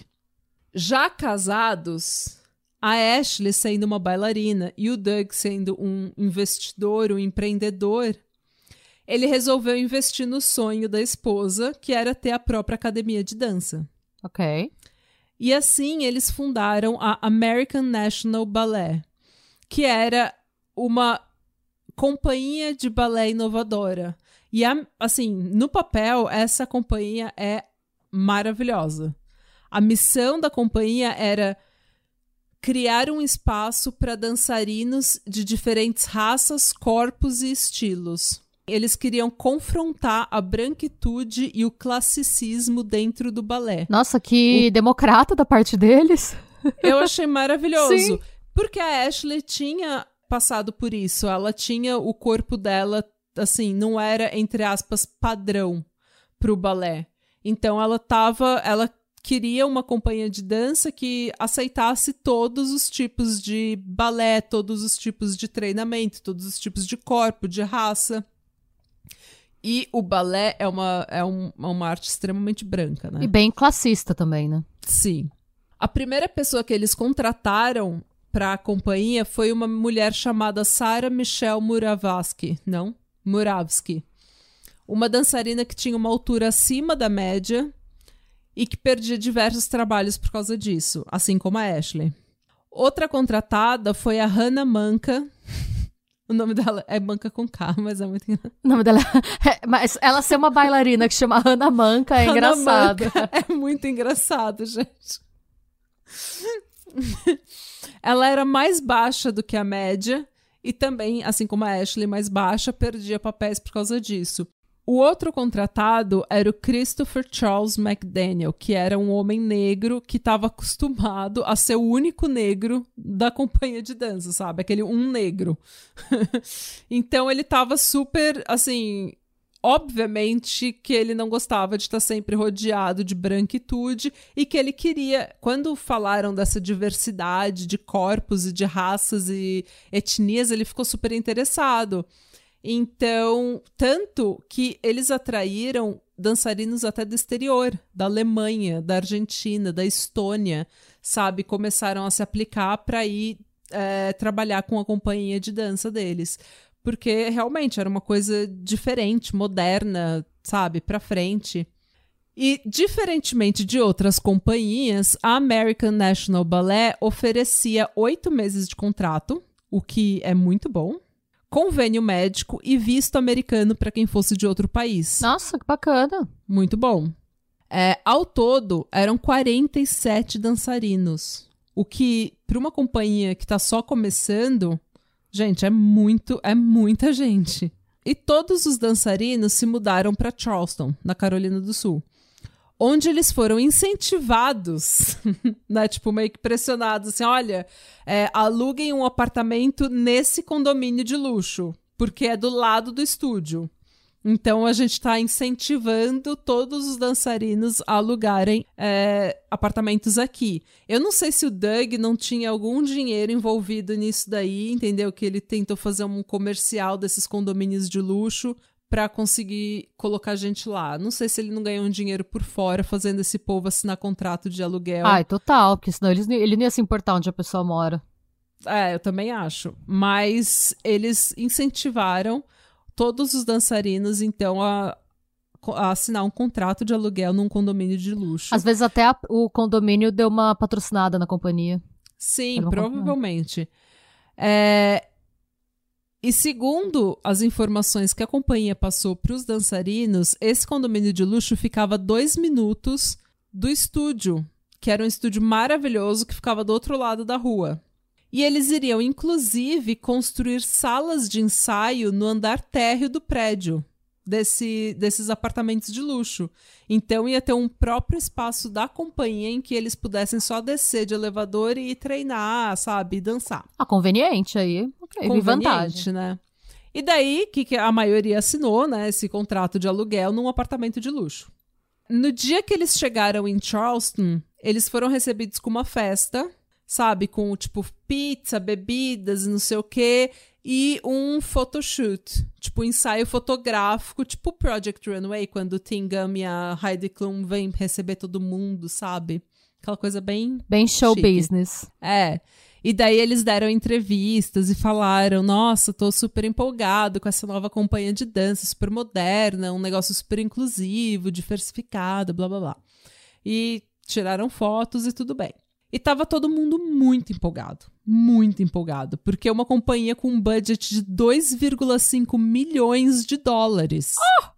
Já casados, a Ashley sendo uma bailarina e o Doug sendo um investidor, um empreendedor, ele resolveu investir no sonho da esposa, que era ter a própria academia de dança.
Ok.
E assim eles fundaram a American National Ballet, que era uma companhia de balé inovadora. E, assim, no papel, essa companhia é maravilhosa. A missão da companhia era criar um espaço para dançarinos de diferentes raças, corpos e estilos. Eles queriam confrontar a branquitude e o classicismo dentro do balé.
Nossa, que o... democrata da parte deles.
Eu achei maravilhoso. [laughs]
Sim.
Porque a Ashley tinha passado por isso. Ela tinha o corpo dela, assim, não era, entre aspas, padrão pro balé. Então ela tava. Ela queria uma companhia de dança que aceitasse todos os tipos de balé, todos os tipos de treinamento, todos os tipos de corpo, de raça. E o balé é uma, é um, é uma arte extremamente branca, né?
E bem classista também, né?
Sim. A primeira pessoa que eles contrataram para a companhia foi uma mulher chamada Sarah Michelle Muravsky, não? Muravsky. Uma dançarina que tinha uma altura acima da média e que perdia diversos trabalhos por causa disso, assim como a Ashley. Outra contratada foi a Hannah Manca. [laughs] O nome dela é Manca com K, mas é muito
engraçado. O nome dela [laughs] é, mas ela ser uma bailarina que chama Hannah Manca é Hannah engraçado.
Manca [laughs] é muito engraçado, gente. Ela era mais baixa do que a média e também, assim como a Ashley, mais baixa, perdia papéis por causa disso. O outro contratado era o Christopher Charles McDaniel, que era um homem negro que estava acostumado a ser o único negro da companhia de dança, sabe? Aquele um negro. [laughs] então ele estava super, assim, obviamente que ele não gostava de estar sempre rodeado de branquitude e que ele queria, quando falaram dessa diversidade de corpos e de raças e etnias, ele ficou super interessado. Então, tanto que eles atraíram dançarinos até do exterior, da Alemanha, da Argentina, da Estônia, sabe? Começaram a se aplicar para ir é, trabalhar com a companhia de dança deles. Porque realmente era uma coisa diferente, moderna, sabe? Para frente. E, diferentemente de outras companhias, a American National Ballet oferecia oito meses de contrato, o que é muito bom, convênio médico e visto americano para quem fosse de outro país.
Nossa, que bacana.
Muito bom. É, ao todo, eram 47 dançarinos. O que, para uma companhia que está só começando, gente, é muito, é muita gente. E todos os dançarinos se mudaram para Charleston, na Carolina do Sul onde eles foram incentivados, [laughs] né? Tipo, meio que pressionados, assim, olha, é, aluguem um apartamento nesse condomínio de luxo, porque é do lado do estúdio. Então a gente está incentivando todos os dançarinos a alugarem é, apartamentos aqui. Eu não sei se o Doug não tinha algum dinheiro envolvido nisso daí, entendeu? Que ele tentou fazer um comercial desses condomínios de luxo para conseguir colocar gente lá. Não sei se ele não ganhou um dinheiro por fora fazendo esse povo assinar contrato de aluguel.
Ai, total, porque senão ele, ele não ia se importar onde a pessoa mora.
É, eu também acho. Mas eles incentivaram todos os dançarinos, então, a, a assinar um contrato de aluguel num condomínio de luxo.
Às vezes até a, o condomínio deu uma patrocinada na companhia.
Sim, provavelmente. É, e segundo as informações que a companhia passou para os dançarinos, esse condomínio de luxo ficava dois minutos do estúdio, que era um estúdio maravilhoso que ficava do outro lado da rua. E eles iriam, inclusive, construir salas de ensaio no andar térreo do prédio desse, desses apartamentos de luxo. Então ia ter um próprio espaço da companhia em que eles pudessem só descer de elevador e treinar, sabe, e dançar.
Ah, conveniente aí. Okay, conveniente, vantagem.
né? E daí que, que a maioria assinou, né, esse contrato de aluguel num apartamento de luxo. No dia que eles chegaram em Charleston, eles foram recebidos com uma festa, sabe, com tipo pizza, bebidas, não sei o quê e um photoshoot, tipo um ensaio fotográfico, tipo Project Runway, quando o Tim Gum e a Heidi Klum vêm receber todo mundo, sabe? Aquela coisa bem.
Bem show
chique.
business.
É. E daí eles deram entrevistas e falaram: Nossa, tô super empolgado com essa nova companhia de dança, super moderna, um negócio super inclusivo, diversificado, blá blá blá. E tiraram fotos e tudo bem. E tava todo mundo muito empolgado, muito empolgado, porque é uma companhia com um budget de 2,5 milhões de dólares. Oh!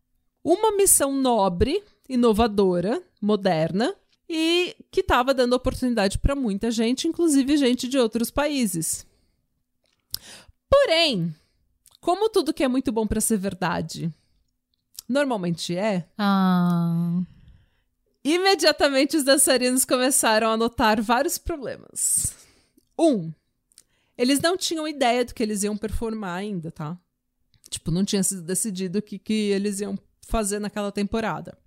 Uma missão nobre, inovadora, moderna e que estava dando oportunidade para muita gente, inclusive gente de outros países. Porém, como tudo que é muito bom para ser verdade, normalmente é.
Ah.
Imediatamente os dançarinos começaram a notar vários problemas. Um, eles não tinham ideia do que eles iam performar ainda, tá? Tipo, não tinha sido decidido o que, que eles iam fazer naquela temporada.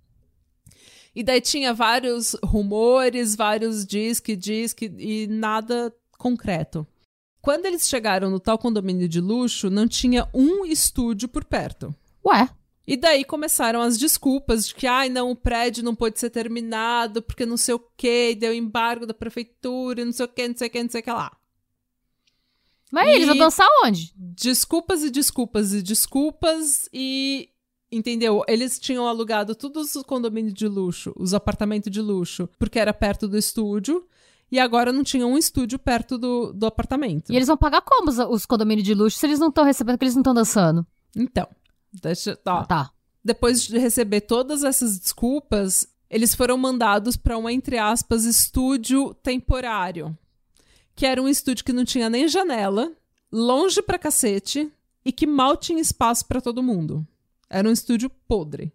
E daí tinha vários rumores, vários diz que diz que e nada concreto. Quando eles chegaram no tal condomínio de luxo, não tinha um estúdio por perto.
Ué?
E daí começaram as desculpas de que, ai, não, o prédio não pode ser terminado porque não sei o quê, deu embargo da prefeitura, não sei o quê, não sei o quê, não sei o que lá.
Mas e eles vão dançar onde?
Desculpas e desculpas e desculpas e. Entendeu? Eles tinham alugado todos os condomínios de luxo, os apartamentos de luxo, porque era perto do estúdio. E agora não tinha um estúdio perto do, do apartamento.
E eles vão pagar como os, os condomínios de luxo se eles não estão recebendo, porque eles não estão dançando?
Então, Deixa, tá.
tá.
Depois de receber todas essas desculpas, eles foram mandados para um, entre aspas, estúdio temporário. Que era um estúdio que não tinha nem janela, longe pra cacete e que mal tinha espaço para todo mundo. Era um estúdio podre.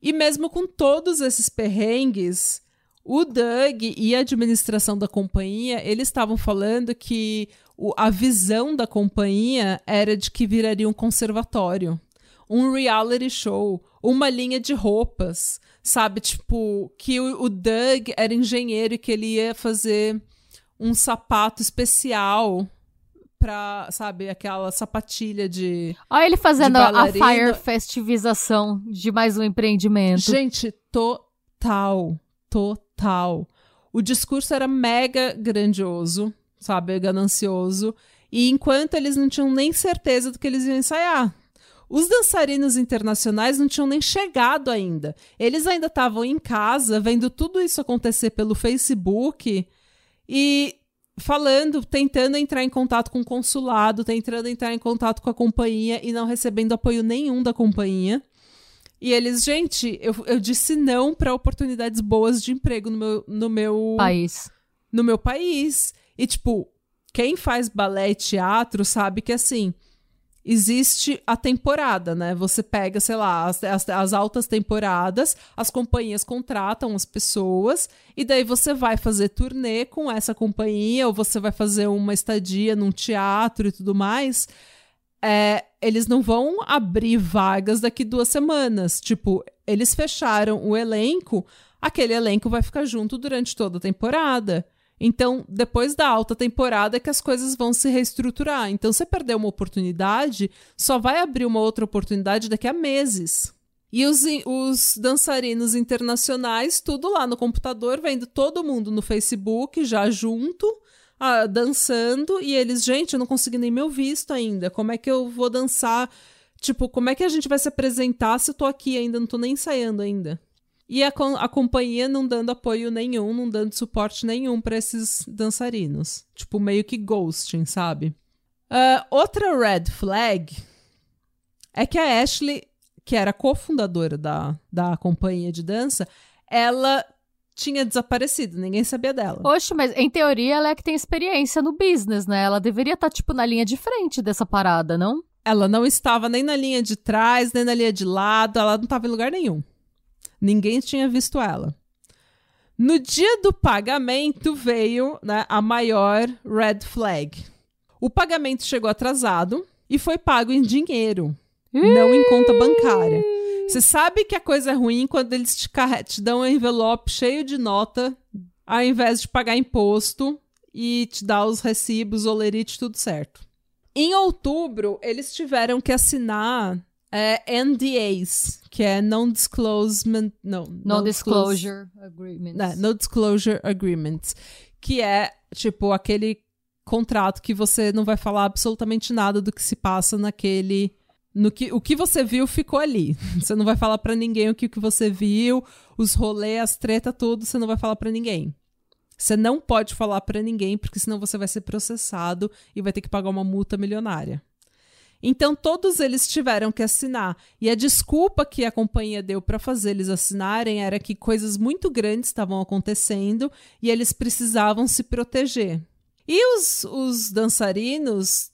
E mesmo com todos esses perrengues, o Doug e a administração da companhia, eles estavam falando que o, a visão da companhia era de que viraria um conservatório, um reality show, uma linha de roupas, sabe? Tipo, que o, o Doug era engenheiro e que ele ia fazer um sapato especial pra, sabe, aquela sapatilha de.
Olha ele fazendo a Fire Festivização de mais um empreendimento.
Gente, total. Total. O discurso era mega grandioso, sabe, ganancioso. E enquanto eles não tinham nem certeza do que eles iam ensaiar. Os dançarinos internacionais não tinham nem chegado ainda. Eles ainda estavam em casa, vendo tudo isso acontecer pelo Facebook e falando, tentando entrar em contato com o consulado, tentando entrar em contato com a companhia e não recebendo apoio nenhum da companhia. E eles, gente, eu, eu disse não para oportunidades boas de emprego no meu, no meu
país.
No meu país. E, tipo, quem faz balé e teatro sabe que assim existe a temporada, né? Você pega, sei lá, as, as, as, altas temporadas, as companhias contratam as pessoas, e daí você vai fazer turnê com essa companhia, ou você vai fazer uma estadia num teatro e tudo mais. É, eles não vão abrir vagas daqui duas semanas. Tipo, eles fecharam o elenco, aquele elenco vai ficar junto durante toda a temporada. Então, depois da alta temporada é que as coisas vão se reestruturar. Então, você perdeu uma oportunidade, só vai abrir uma outra oportunidade daqui a meses. E os, os dançarinos internacionais, tudo lá no computador, vendo todo mundo no Facebook já junto, ah, dançando, e eles, gente, eu não consegui nem meu visto ainda. Como é que eu vou dançar? Tipo, como é que a gente vai se apresentar se eu tô aqui ainda, não tô nem ensaiando ainda? E a, a companhia não dando apoio nenhum, não dando suporte nenhum para esses dançarinos. Tipo, meio que ghosting, sabe? Uh, outra red flag é que a Ashley, que era cofundadora da, da companhia de dança, ela tinha desaparecido, ninguém sabia dela.
Oxe, mas em teoria ela é que tem experiência no business, né? Ela deveria estar, tá, tipo, na linha de frente dessa parada, não?
Ela não estava nem na linha de trás, nem na linha de lado, ela não estava em lugar nenhum. Ninguém tinha visto ela. No dia do pagamento veio né, a maior red flag. O pagamento chegou atrasado e foi pago em dinheiro, não em conta bancária. Você sabe que a coisa é ruim quando eles te, te dão um envelope cheio de nota, ao invés de pagar imposto e te dar os recibos, olerite, tudo certo. Em outubro, eles tiveram que assinar é NDAs, que é Non-Disclosement... Não,
Non-Disclosure Agreements.
É, Non-Disclosure Agreements, que é, tipo, aquele contrato que você não vai falar absolutamente nada do que se passa naquele... No que, o que você viu ficou ali. [laughs] Você não vai falar para ninguém o que, o que você viu, os rolês, as treta, tudo, você não vai falar para ninguém. Você não pode falar para ninguém, porque senão você vai ser processado e vai ter que pagar uma multa milionária. Então todos eles tiveram que assinar. E a desculpa que a companhia deu para fazer eles assinarem era que coisas muito grandes estavam acontecendo e eles precisavam se proteger. E os, os dançarinos,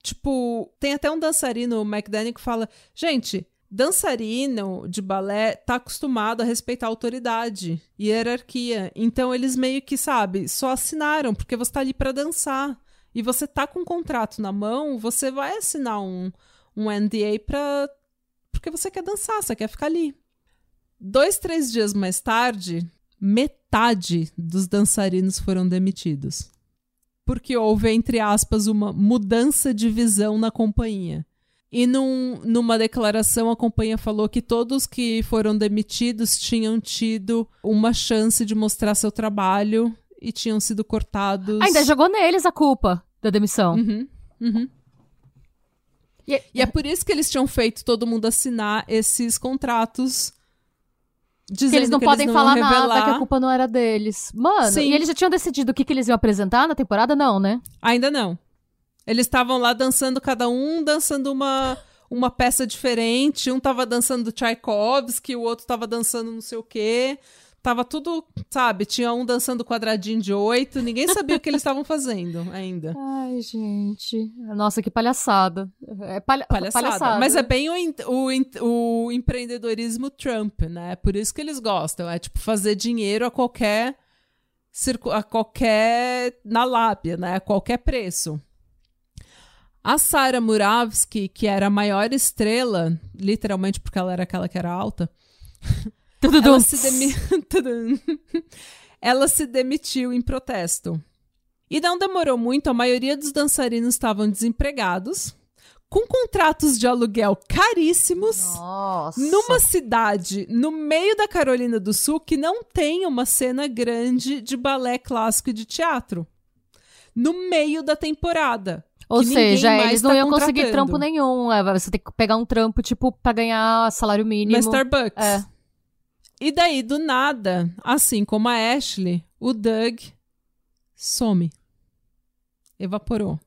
tipo, tem até um dançarino, o McDaniel, que fala: gente, dançarino de balé tá acostumado a respeitar a autoridade e hierarquia. Então eles meio que, sabe, só assinaram porque você tá ali para dançar e você tá com um contrato na mão, você vai assinar um, um NDA pra, porque você quer dançar, você quer ficar ali. Dois, três dias mais tarde, metade dos dançarinos foram demitidos. Porque houve, entre aspas, uma mudança de visão na companhia. E num, numa declaração, a companhia falou que todos que foram demitidos tinham tido uma chance de mostrar seu trabalho e tinham sido cortados.
Ainda jogou neles a culpa da demissão.
Uhum, uhum. E, é, e, é por isso que eles tinham feito todo mundo assinar esses contratos. Dizendo
que eles não
que
podem
eles
não falar nada, que a culpa não era deles. Mano, Sim. e eles já tinham decidido o que, que eles iam apresentar na temporada? Não, né?
Ainda não. Eles estavam lá dançando, cada um dançando uma, uma peça diferente. Um tava dançando Tchaikovsky, o outro tava dançando não sei o quê tava tudo, sabe? Tinha um dançando quadradinho de oito, ninguém sabia o que eles estavam fazendo ainda. [laughs]
Ai, gente. Nossa, que palhaçada. É palha
Palhaçada.
palhaçada.
Mas é bem o, o, o empreendedorismo Trump, né? Por isso que eles gostam. É tipo fazer dinheiro a qualquer a qualquer na lábia, né? A qualquer preço. A Sarah Muravsky, que era a maior estrela, literalmente porque ela era aquela que era alta, [laughs] ela se, demi- [laughs] ela se demitiu em protesto. E não demorou muito, a maioria dos dançarinos estavam desempregados, com contratos de aluguel caríssimos,
Nossa.
numa cidade no meio da Carolina do Sul que não tem uma cena grande de balé clássico e de teatro. No meio da temporada.
Ou seja, eles não
tá
iam conseguir trampo nenhum. é, Você tem que pegar um trampo, tipo, pra ganhar salário mínimo.
Na Starbucks.
É.
E daí, do nada, assim como a Ashley, o Doug some. Evaporou.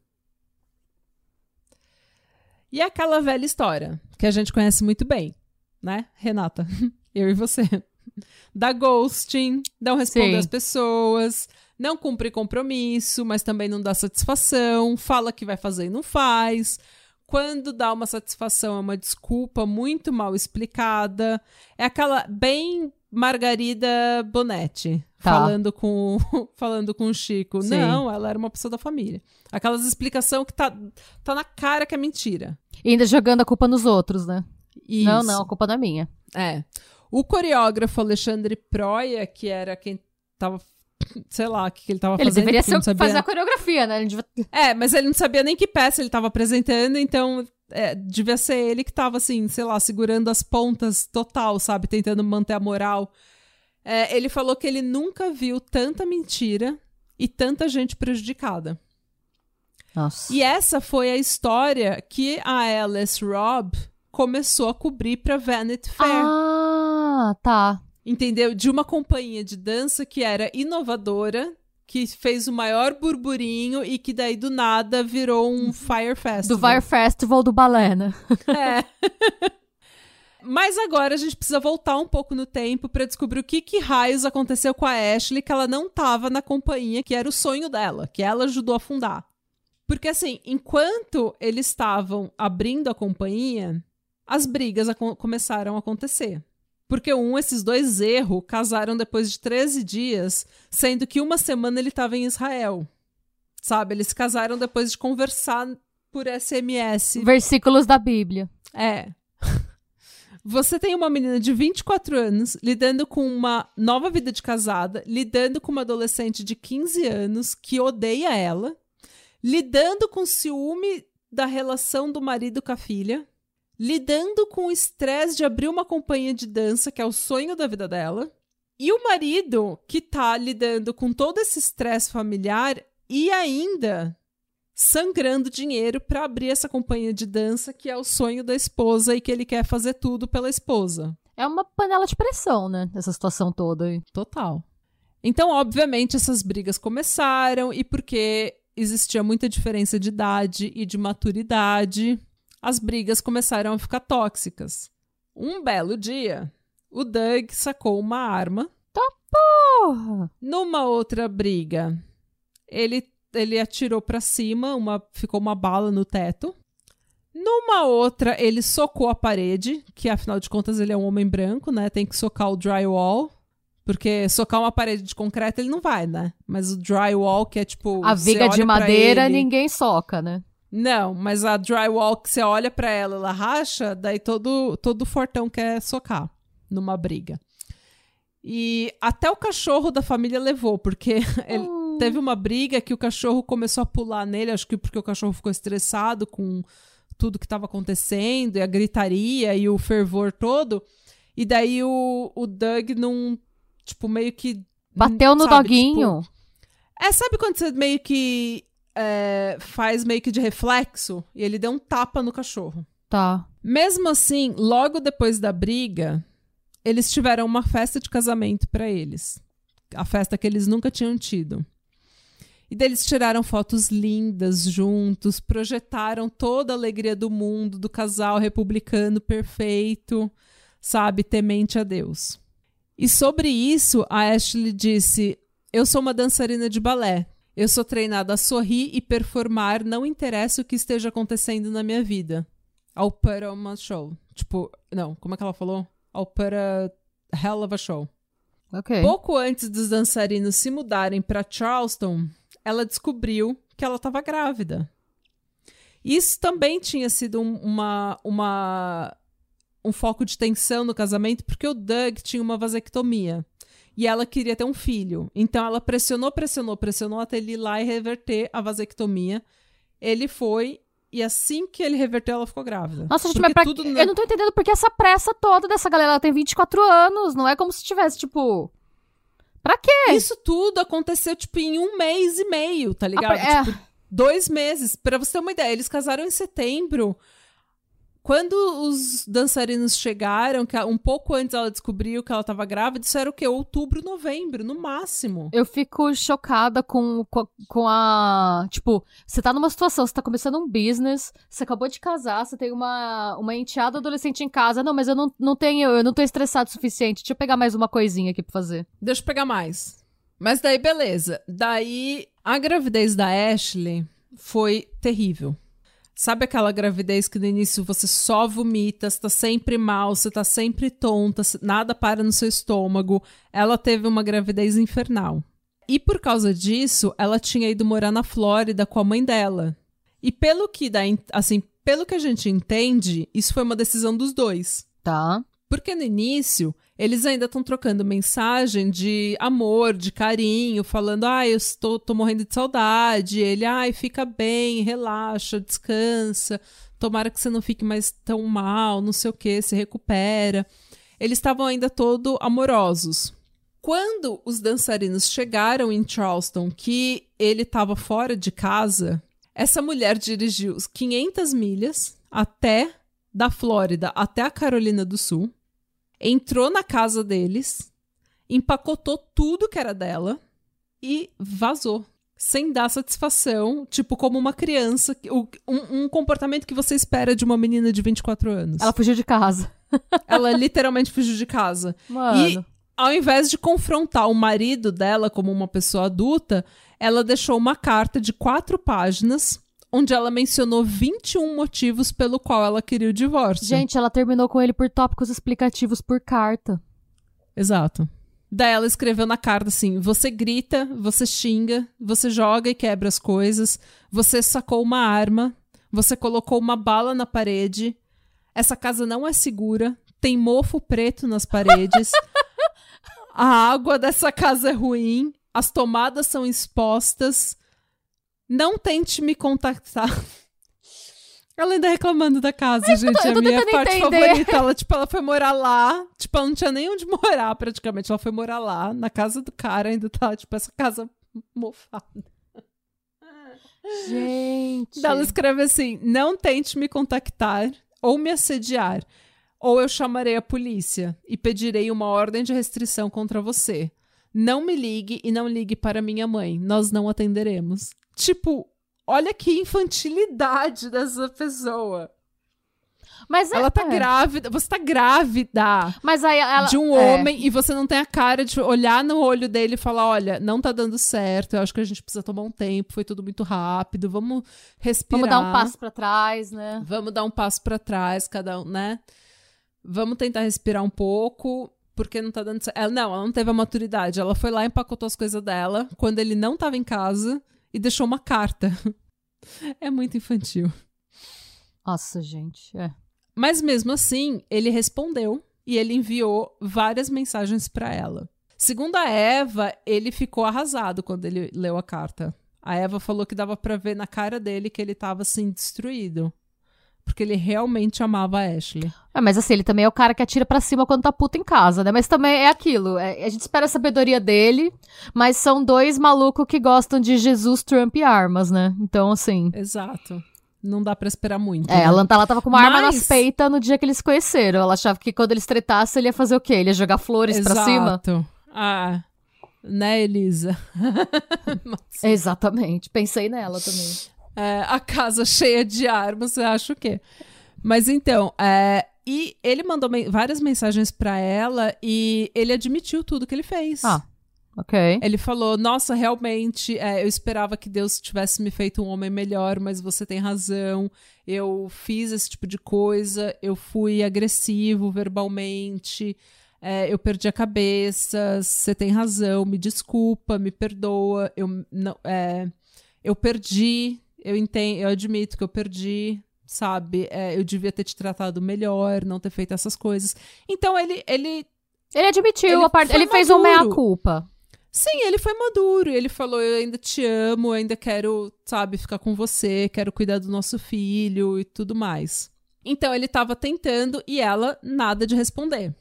E aquela velha história, que a gente conhece muito bem, né, Renata? [laughs] Eu e você. Dá ghosting, não responde
Sim.
às pessoas, não cumpre compromisso, mas também não dá satisfação, fala que vai fazer e não faz. Quando dá uma satisfação, é uma desculpa muito mal explicada. É aquela bem Margarida Bonetti
Tá.
falando com [laughs] falando com o Chico.
Sim.
Não, ela era uma pessoa da família. Aquelas explicação que tá, tá na cara que é mentira.
E ainda jogando a culpa nos outros, né?
Isso.
Não, não, a culpa não é minha.
É. O coreógrafo Alexandre Proia, que era quem tava. Sei lá o que, que ele tava
Ele
fazendo.
deveria ser,
sabia-
fazer a coreografia, né? Ele devia...
É, mas ele não sabia nem que peça ele tava apresentando, então é, devia ser ele que tava, assim, sei lá, segurando as pontas total, sabe? Tentando manter a moral. É, ele falou que ele nunca viu tanta mentira e tanta gente prejudicada.
Nossa.
E essa foi a história que a Alice Robb começou a cobrir pra Vanity Fair.
Ah, tá.
Entendeu? De uma companhia de dança que era inovadora, que fez o maior burburinho e que daí do nada virou um Fire Festival.
Do Fire Festival do balé, né? [laughs]
É. [laughs] Mas agora a gente precisa voltar um pouco no tempo pra descobrir o que, que raios aconteceu com a Ashley, que ela não tava na companhia, que era o sonho dela, que ela ajudou a fundar. Porque assim, enquanto eles estavam abrindo a companhia, as brigas acon- começaram a acontecer. Porque um, esses dois erros casaram depois de 13 dias, sendo que uma semana ele estava em Israel. Sabe? Eles se casaram depois de conversar por SMS.
Versículos da Bíblia.
É. [laughs] Você tem uma menina de 24 anos lidando com uma nova vida de casada, lidando com uma adolescente de 15 anos que odeia ela, lidando com ciúme da relação do marido com a filha, lidando com o estresse de abrir uma companhia de dança, que é o sonho da vida dela, e o marido que tá lidando com todo esse estresse familiar e ainda sangrando dinheiro para abrir essa companhia de dança que é o sonho da esposa e que ele quer fazer tudo pela esposa.
É uma panela de pressão, né? Essa situação toda aí.
Total. Então, obviamente, essas brigas começaram e porque existia muita diferença de idade e de maturidade, as brigas começaram a ficar tóxicas. Um belo dia, o Doug sacou uma arma.
Porra!
Numa outra briga, ele, ele atirou pra cima, uma, ficou uma bala no teto. Numa outra, ele socou a parede, que afinal de contas ele é um homem branco, né? Tem que socar o drywall. Porque socar uma parede de concreto ele não vai, né? Mas o drywall, que é tipo.
A viga de madeira
ele-
ninguém soca, né?
Não, mas a drywall que você olha pra ela, ela racha, daí todo, todo fortão quer socar numa briga. E até o cachorro da família levou, porque [laughs] ele
Hum.
teve uma briga que o cachorro começou a pular nele, acho que porque o cachorro ficou estressado com tudo que estava acontecendo, e a gritaria e o fervor todo. E daí o, o Doug não, tipo, meio que.
Bateu no
sabe,
doguinho.
tipo, é, sabe quando você meio que é, faz meio que de reflexo? E ele deu um tapa no cachorro.
Tá.
Mesmo assim, logo depois da briga, eles tiveram uma festa de casamento pra eles. A festa que eles nunca tinham tido. E daí eles tiraram fotos lindas juntos, projetaram toda a alegria do mundo, do casal republicano perfeito, sabe, temente a Deus. E sobre isso, a Ashley disse: Eu sou uma dançarina de balé. Eu sou treinada a sorrir e performar, não interessa o que esteja acontecendo na minha vida. I'll put on a show. Tipo, não, como é que ela falou? I'll put a hell of a show.
Ok.
Pouco antes dos dançarinos se mudarem para Charleston, ela descobriu que ela estava grávida. Isso também tinha sido um, uma, uma, um foco de tensão no casamento, porque o Doug tinha uma vasectomia. E ela queria ter um filho. Então ela pressionou, pressionou, pressionou até ele ir lá e reverter a vasectomia. Ele foi, e assim que ele reverteu, ela ficou grávida.
Nossa, gente,
Porque
mas pra...
tudo
eu não tô entendendo porque essa pressa toda dessa galera. Ela tem 24 anos, não é como se tivesse, tipo. Pra quê?
Isso tudo aconteceu, tipo, em um mês e meio, tá ligado?
é.
Tipo, dois meses. Pra você ter uma ideia, eles casaram em setembro. Quando os dançarinos chegaram, que um pouco antes ela descobriu que ela tava grávida, isso era o quê? Outubro, novembro, no máximo.
Eu fico chocada com, com, com a. Tipo, você tá numa situação, você tá começando um business, você acabou de casar, você tem uma, uma enteada adolescente em casa. Não, mas eu não, não tenho, eu não tô estressado o suficiente. Deixa eu pegar mais uma coisinha aqui pra fazer.
Deixa eu pegar mais. Mas daí, beleza. Daí, a gravidez da Ashley foi terrível. Sabe aquela gravidez que no início você só vomita, você tá sempre mal, você tá sempre tonta, nada para no seu estômago? Ela teve uma gravidez infernal. E por causa disso, ela tinha ido morar na Flórida com a mãe dela. E pelo que dá, assim, pelo que a gente entende, isso foi uma decisão dos dois.
Tá.
Porque no início, eles ainda estão trocando mensagem de amor, de carinho, falando, ai, eu estou tô morrendo de saudade. Ele, ai, fica bem, relaxa, descansa. Tomara que você não fique mais tão mal, não sei o que, se recupera. Eles estavam ainda todo amorosos. Quando os dançarinos chegaram em Charleston, que ele estava fora de casa, essa mulher dirigiu os 500 milhas até da Flórida até a Carolina do Sul, entrou na casa deles, empacotou tudo que era dela e vazou. Sem dar satisfação, tipo, como uma criança, um, um comportamento que você espera de uma menina de 24 anos.
Ela fugiu de casa. [laughs]
Ela literalmente fugiu de casa.
Mano.
E ao invés de confrontar o marido dela como uma pessoa adulta, ela deixou uma carta de quatro páginas onde ela mencionou 21 motivos pelo qual ela queria o divórcio.
Gente, ela terminou com ele por tópicos explicativos por carta.
Exato. Daí ela escreveu na carta assim: você grita, você xinga, você joga e quebra as coisas, você sacou uma arma, você colocou uma bala na parede, essa casa não é segura, tem mofo preto nas paredes, [laughs] a água dessa casa é ruim, as tomadas são expostas, não tente me contactar. [laughs] Ela ainda reclamando da casa, gente.
eu
é
tô
a minha parte
entender.
favorita. Ela, tipo, ela foi morar lá. Tipo, ela não tinha nem onde [laughs] morar, praticamente. Ela foi morar lá, na casa do cara, ainda tá, tipo, essa casa mofada.
Gente.
Ela escreve assim: não tente me contactar ou me assediar, ou eu chamarei a polícia e pedirei uma ordem de restrição contra você. Não me ligue e não ligue para minha mãe. Nós não atenderemos. Tipo, olha que infantilidade dessa pessoa.
Mas é-
Ela tá
é.
grávida, você tá grávida
Mas aí ela.
de um
é.
homem e você não tem a cara de olhar no olho dele e falar: olha, não tá dando certo, eu acho que a gente precisa tomar um tempo, foi tudo muito rápido, vamos respirar.
Vamos dar um passo pra trás, né?
Vamos dar um passo pra trás, cada um, né? Vamos tentar respirar um pouco, porque não tá dando certo. Ela, não, ela não teve a maturidade. Ela foi lá, empacotou as coisas dela quando ele não tava em casa e deixou uma carta. [laughs] É muito infantil.
Nossa, gente. É.
Mas mesmo assim, ele respondeu e ele enviou várias mensagens pra ela. Segundo a Eva, ele ficou arrasado quando ele leu a carta. A Eva falou que dava pra ver na cara dele que ele tava assim destruído, porque ele realmente amava a Ashley.
É, mas assim, ele também é o cara que atira pra cima quando tá puto em casa, né? Mas também é aquilo. é- a gente espera a sabedoria dele, mas são dois malucos que gostam de Jesus, Trump e armas, né? Então, assim.
Exato. Não dá pra esperar muito.
É,
né?
a Lanta lá tava com uma arma
Mas-
nas peitas no dia que eles se conheceram. Ela achava que quando eles tretassem, ele ia fazer o quê? Ele ia jogar flores pra cima?
Exato. Ah, né, Elisa? [laughs] Mas,
Exatamente. Pensei nela também.
É, a casa [laughs] cheia de armas, você acha o quê? Mas então, é, E ele mandou men várias mensagens para ela e ele admitiu tudo que ele fez.
Ah, ok.
Ele falou: Nossa, realmente, é, eu esperava que Deus tivesse me feito um homem melhor, mas você tem razão. Eu fiz esse tipo de coisa, eu fui agressivo verbalmente, é, eu perdi a cabeça. Você tem razão, me desculpa, me perdoa. Eu, não, é, eu perdi, eu entendo, eu admito que eu perdi sabe? É, eu devia ter te tratado melhor, não ter feito essas coisas. Então ele. Ele,
ele admitiu
ele
a parte. Ele fez uma meia-culpa.
Sim, ele foi maduro. Ele falou: Eu ainda te amo, eu ainda quero, sabe, ficar com você, quero cuidar do nosso filho e tudo mais. Então ele tava tentando e ela nada de responder.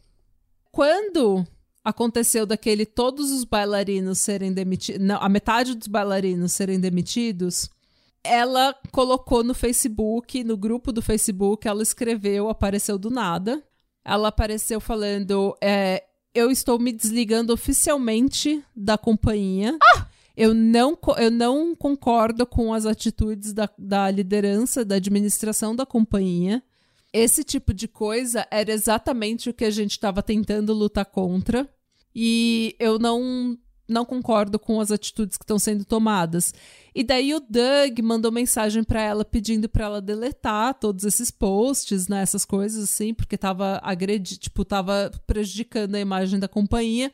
Quando aconteceu daquele todos os bailarinos serem demitidos, não, a metade dos bailarinos serem demitidos, ela colocou no Facebook, no grupo do Facebook, ela escreveu, apareceu do nada. Ela apareceu falando: é, Eu estou me desligando oficialmente da companhia.
Ah!
Eu não, eu não concordo com as atitudes da, da liderança, da administração da companhia. Esse tipo de coisa era exatamente o que a gente estava tentando lutar contra. E eu não não concordo com as atitudes que estão sendo tomadas. E daí o Doug mandou mensagem para ela pedindo para ela deletar todos esses posts, né, essas coisas assim, porque tava agredindo, tipo, tava prejudicando a imagem da companhia.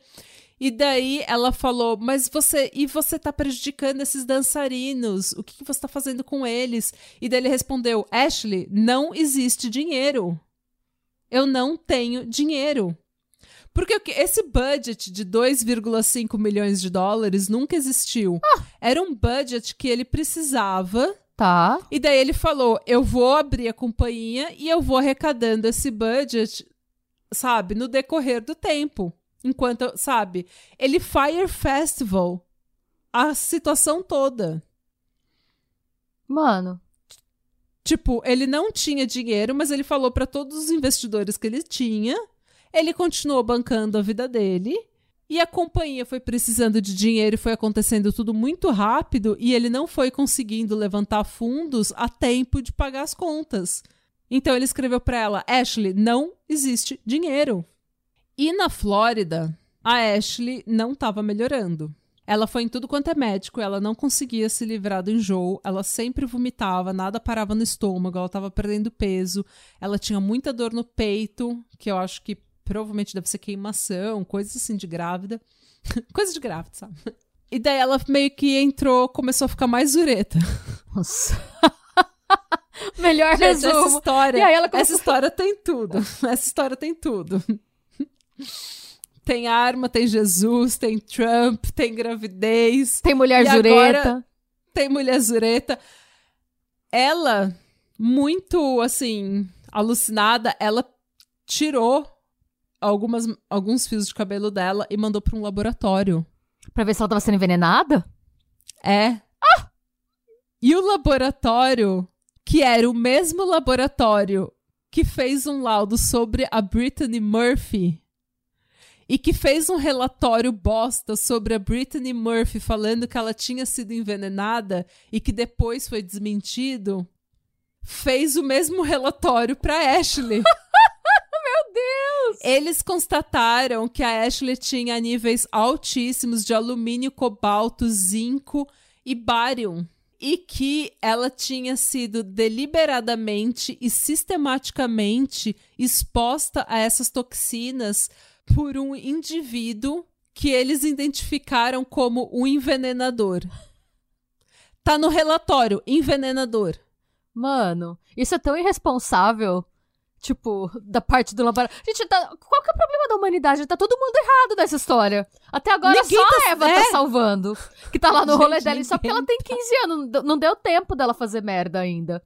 E daí ela falou: "Mas você, e você tá prejudicando esses dançarinos? O que, que você tá fazendo com eles?" E daí ele respondeu: "Ashley, não existe dinheiro. Eu não tenho dinheiro." Porque esse budget de 2,5 milhões de dólares nunca existiu.
Ah.
Era um budget que ele precisava.
Tá.
E daí ele falou: eu vou abrir a companhia e eu vou arrecadando esse budget, sabe, no decorrer do tempo. Enquanto, sabe, ele Fire Festival a situação toda.
Mano.
Tipo, ele não tinha dinheiro, mas ele falou para todos os investidores que ele tinha ele continuou bancando a vida dele. E a companhia foi precisando de dinheiro e foi acontecendo tudo muito rápido e ele não foi conseguindo levantar fundos a tempo de pagar as contas. Então ele escreveu para ela: Ashley, não existe dinheiro. E na Flórida, a Ashley não estava melhorando. Ela foi em tudo quanto é médico, ela não conseguia se livrar do enjoo, ela sempre vomitava, nada parava no estômago, ela estava perdendo peso, ela tinha muita dor no peito, que eu acho que provavelmente deve ser queimação, coisas assim de grávida. [laughs] Coisa de grávida, sabe? E daí ela meio que entrou, começou a ficar mais zureta. [laughs]
Nossa. [laughs] Melhor
Gente,
resumo.
essa história,
começou-
essa história tem tudo. Essa história tem tudo. Tem arma, tem Jesus, tem Trump, tem gravidez,
Tem mulher
agora- tem mulher zureta. Ela, muito assim, alucinada, ela tirou algumas, alguns fios de cabelo dela e mandou para um laboratório.
Pra ver se ela tava sendo envenenada?
É. E o laboratório, que era o mesmo laboratório que fez um laudo sobre a Brittany Murphy e que fez um relatório bosta sobre a Brittany Murphy falando que ela tinha sido envenenada e que depois foi desmentido, fez o mesmo relatório para Ashley. [laughs] Eles constataram que a Ashley tinha níveis altíssimos de alumínio, cobalto, zinco e bárium. E que ela tinha sido deliberadamente e sistematicamente exposta a essas toxinas por um indivíduo que eles identificaram como um envenenador. Tá no relatório, envenenador.
Mano, isso é tão irresponsável. Tipo, da parte do laboratório. Gente, tá- qual que é o problema da humanidade? Tá todo mundo errado nessa história. Até agora
Ninguém
só
tá-
a Eva
é.
tá salvando. Que tá lá no [laughs]
Gente,
rolê dela. Só porque ela tem
ninguém
15 anos. não deu- Não deu tempo dela fazer merda ainda.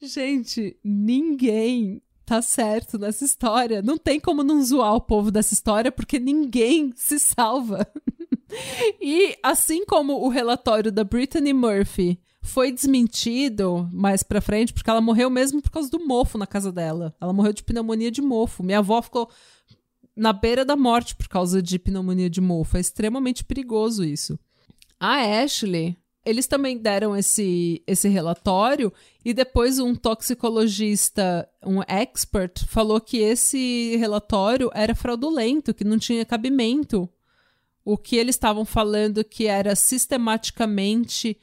Gente, ninguém tá certo nessa história. Não tem como não zoar o povo dessa história, porque ninguém se salva. [laughs] e assim como o relatório da Brittany Murphy foi desmentido mais pra frente, porque ela morreu mesmo por causa do mofo na casa dela. Ela morreu de pneumonia de mofo. Minha avó ficou na beira da morte por causa de pneumonia de mofo. É extremamente perigoso isso. A Ashley eles também deram esse, esse relatório e depois um toxicologista, um expert, falou que esse relatório era fraudulento, que não tinha cabimento. O que eles estavam falando que era sistematicamente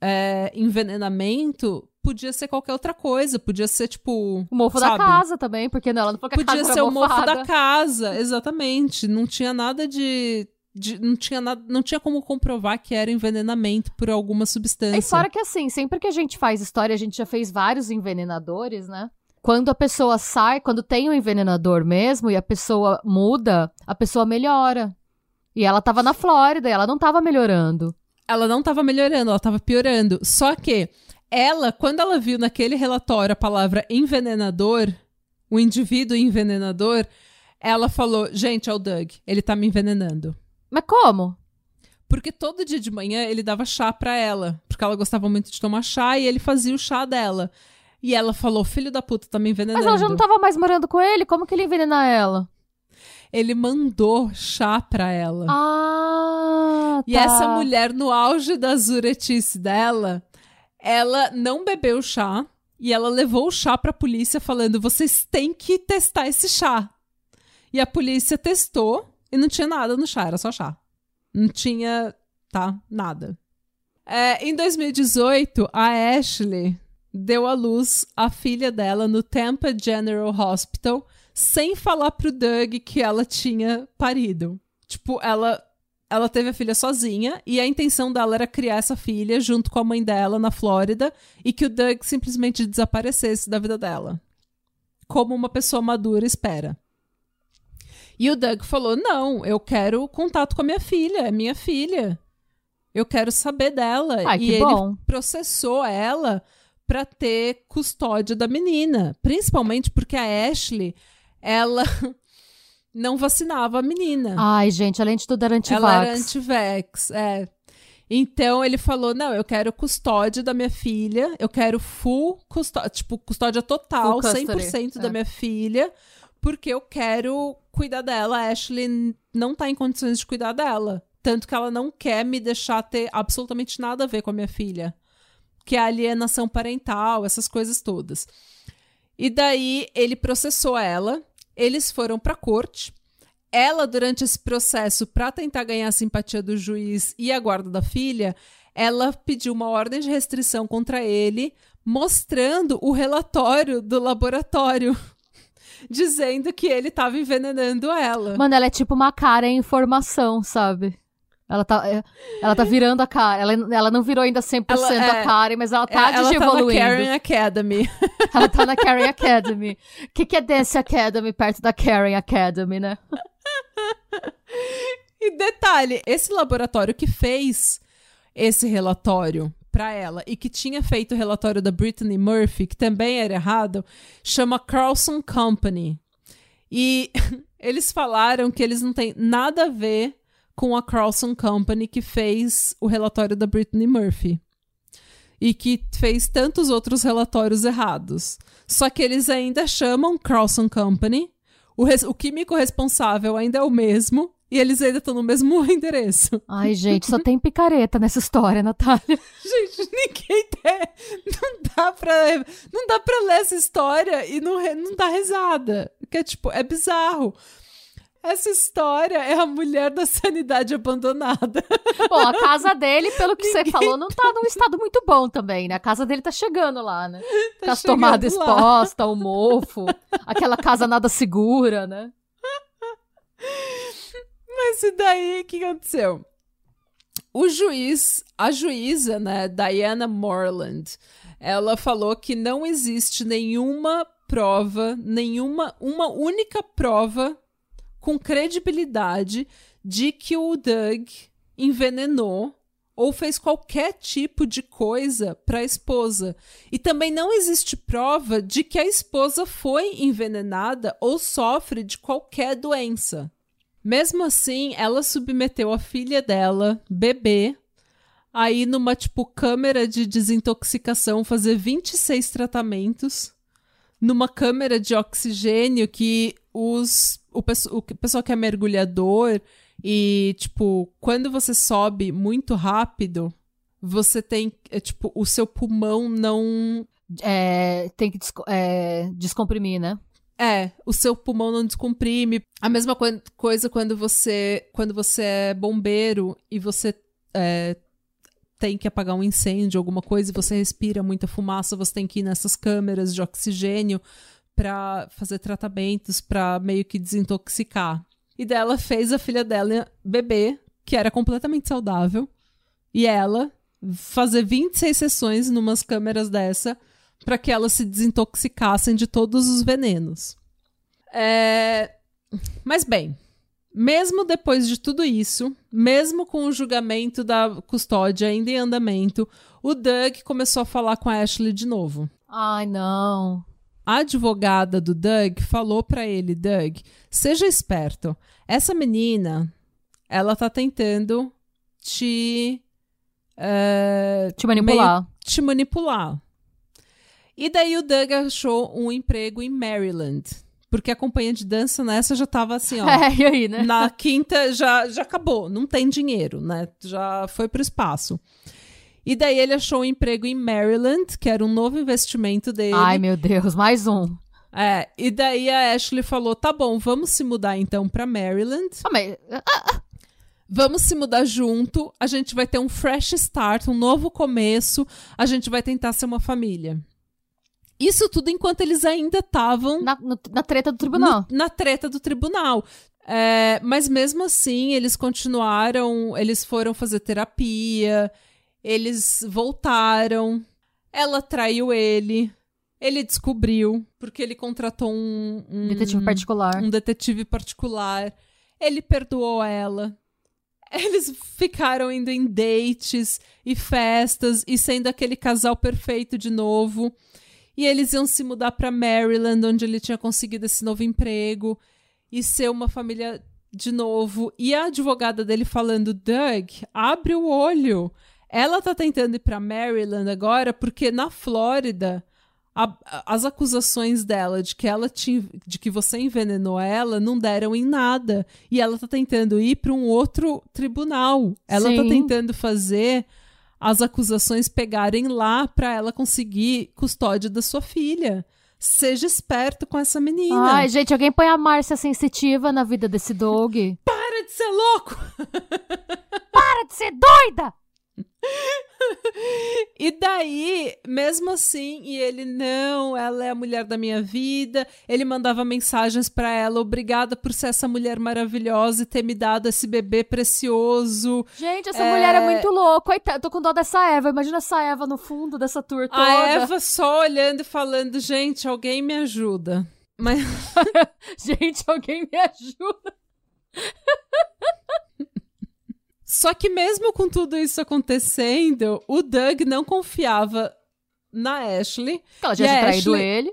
é, envenenamento podia ser qualquer outra coisa, podia ser tipo.
O mofo
sabe?
da casa também, porque não, ela não falou que a
Podia ser o mofo da casa, exatamente. Não tinha nada de. de- não, tinha nada, não tinha como comprovar que era envenenamento por alguma substância.
E fora que assim, sempre que a gente faz história, a gente já fez vários envenenadores, né? Quando a pessoa sai, quando tem um envenenador mesmo e a pessoa muda, a pessoa melhora. E ela tava na Flórida, e ela não tava melhorando.
Ela não estava melhorando, ela estava piorando. Só que ela, quando ela viu naquele relatório a palavra envenenador, o indivíduo envenenador, ela falou: gente, é o Doug, ele tá me envenenando.
Mas como?
Porque todo dia de manhã ele dava chá pra ela, porque ela gostava muito de tomar chá e ele fazia o chá dela. E ela falou: filho da puta, tá me envenenando.
Mas ela já não tava mais morando com ele, como que ele ia envenenar ela?
Ele mandou chá pra ela.
Ah,
E
tá.
essa mulher, no auge da zuretice dela, ela não bebeu chá e ela levou o chá pra polícia falando: vocês têm que testar esse chá. E a polícia testou e não tinha nada no chá, era só chá. Não tinha, tá? Nada. É, em 2018, a Ashley deu à luz a filha dela no Tampa General Hospital sem falar pro Doug que ela tinha parido. Tipo, ela ela teve a filha sozinha e a intenção dela era criar essa filha junto com a mãe dela na Flórida e que o Doug simplesmente desaparecesse da vida dela. Como uma pessoa madura espera. E o Doug falou: Não, eu quero contato com a minha filha, é minha filha. Eu quero saber dela.
Ai,
e
que
ele
bom.
processou ela pra ter custódia da menina. Principalmente porque a Ashley, ela [laughs] não vacinava a menina.
Ai, gente, além de tudo era antivax.
Ela era anti-vax, é. Então ele falou: não, eu quero custódia da minha filha, eu quero full custódia, tipo, custódia total,
Full custody,
100% da
é.
minha filha, porque eu quero cuidar dela. A Ashley não tá em condições de cuidar dela. Tanto que ela não quer me deixar ter absolutamente nada a ver com a minha filha. Que é a alienação parental, essas coisas todas. E daí ele processou ela, eles foram pra corte. Ela, durante esse processo, pra tentar ganhar a simpatia do juiz e a guarda da filha, ela pediu uma ordem de restrição contra ele, mostrando o relatório do laboratório, [laughs] dizendo que ele estava envenenando ela.
Mano, ela é tipo uma cara em formação, sabe? Ela tá, é, ela tá virando a cara. Ela, ela não virou ainda 100%
Ela- é.
a Karen, mas ela tá
É, [laughs] ela tá na. Karen Academy.
ela tá na Karen Academy. O que, que é Dance Academy perto da Karen Academy, né?
E detalhe, esse laboratório que fez esse relatório pra ela e que tinha feito o relatório da Brittany Murphy, que também era errado, chama Carlson Company. E [laughs] eles falaram que eles não têm nada a ver com a Carlson Company que fez o relatório da Brittany Murphy. E que fez tantos outros relatórios errados. Só que eles ainda chamam Carlson Company. O, res- o químico responsável ainda é o mesmo. E eles ainda estão no mesmo [laughs] endereço.
Ai, gente, só tem picareta nessa história, Natália. [laughs]
Gente, ninguém tem. Não dá pra. Não dá pra ler essa história e não, não dar risada. Que é tipo, é bizarro. Essa história é a mulher da sanidade abandonada.
Bom, a casa dele, pelo que você falou, não tá num estado muito bom também, né? A casa dele tá chegando lá, né? Com as tomadas expostas, o mofo, aquela casa nada segura, né?
Mas e daí, o que aconteceu? O juiz, a juíza, né, Diana Morland, ela falou que não existe nenhuma prova, nenhuma, uma única prova com credibilidade de que o Doug envenenou ou fez qualquer tipo de coisa para a esposa. E também não existe prova de que a esposa foi envenenada ou sofre de qualquer doença. Mesmo assim, ela submeteu a filha dela, bebê, aí numa tipo câmera de desintoxicação fazer 26 tratamentos, numa câmera de oxigênio que os o, o que- pessoal que é mergulhador e tipo, quando você sobe muito rápido você tem, é, tipo, o seu pulmão não.
É, tem que desco é, descomprimir, né?
É, o seu pulmão não descomprime. A mesma co coisa quando você, quando você é bombeiro e você é, tem que apagar um incêndio, alguma coisa, e você respira muita fumaça, você tem que ir nessas câmeras de oxigênio para fazer tratamentos para meio que desintoxicar. E dela fez a filha dela bebê, que era completamente saudável, e ela fazer 26 sessões numas câmeras dessa para que elas se desintoxicassem de todos os venenos. É... Mas bem, mesmo depois de tudo isso, mesmo com o julgamento da custódia ainda em andamento, o Doug começou a falar com a Ashley de novo.
Ai, não.
A advogada do Doug falou para ele, Doug, seja esperto. Essa menina, ela tá tentando te uh,
te manipular.
te manipular. E daí o Doug achou um emprego em Maryland. Porque a companhia de dança nessa já tava assim, ó. [laughs]
É, e aí, né?
Na quinta já, já acabou, não tem dinheiro, né? Já foi pro espaço. E daí ele achou um emprego em Maryland, que era um novo investimento dele.
Ai, meu Deus, mais um.
É, e daí a Ashley falou: tá bom, vamos se mudar então pra Maryland.
Ah, mas. Ah, ah.
Vamos se mudar junto, a gente vai ter um fresh start, um novo começo, a gente vai tentar ser uma família. Isso tudo enquanto eles ainda estavam.
Na, na, treta do tribunal.
No, na treta do tribunal. É, mas mesmo assim, eles continuaram, eles foram fazer terapia, eles voltaram, ela traiu ele, ele descobriu, porque ele contratou um, um
detetive particular.
Um detetive particular. Ele perdoou ela. Eles ficaram indo em dates e festas e sendo aquele casal perfeito de novo. E eles iam se mudar para Maryland, onde ele tinha conseguido esse novo emprego e ser uma família de novo. E a advogada dele falando: Doug, abre o olho. Ela tá tentando ir para Maryland agora porque na Flórida a, as acusações dela de que ela te, de que você envenenou ela não deram em nada e ela tá tentando ir para um outro tribunal. Ela tá Sim. tá tentando fazer as acusações pegarem lá para ela conseguir custódia da sua filha. Seja esperto com essa menina.
Ai, gente, alguém põe a Márcia sensitiva na vida desse dog.
Para de ser louco! [laughs]
Para de ser doida! [laughs]
e daí, mesmo assim, e ele não, ela é a mulher da minha vida. Ele mandava mensagens para ela, obrigada por ser essa mulher maravilhosa e ter me dado esse bebê precioso.
Gente, essa é... mulher é muito louca. Coitada, tô com dó dessa Eva. Imagina essa Eva no fundo dessa tour toda.
A Eva só olhando e falando, gente, alguém me ajuda. Mas [laughs]
gente, alguém me ajuda.
Só que mesmo com tudo isso acontecendo, o Doug não confiava na Ashley.
Ela já tinha traído Ashley... ele.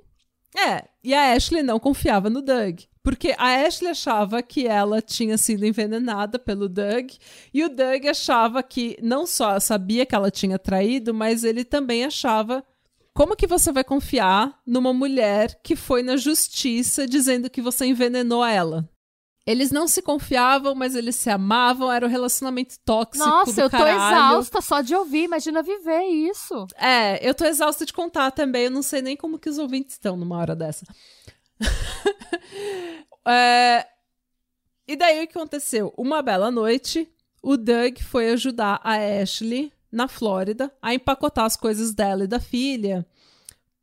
É, e a Ashley não confiava no Doug. Porque a Ashley achava que ela tinha sido envenenada pelo Doug, e o Doug achava que não só sabia que ela tinha traído, mas ele também achava como que você vai confiar numa mulher que foi na justiça dizendo que você envenenou ela? Eles não se confiavam, mas eles se amavam, era um relacionamento tóxico.
Nossa, eu
tô caralho.
exausta só de ouvir, imagina viver isso.
É, eu tô exausta de contar também, eu não sei nem como que os ouvintes estão numa hora dessa. [laughs] é... E daí o que aconteceu? Uma bela noite, o Doug foi ajudar a Ashley na Flórida a empacotar as coisas dela e da filha,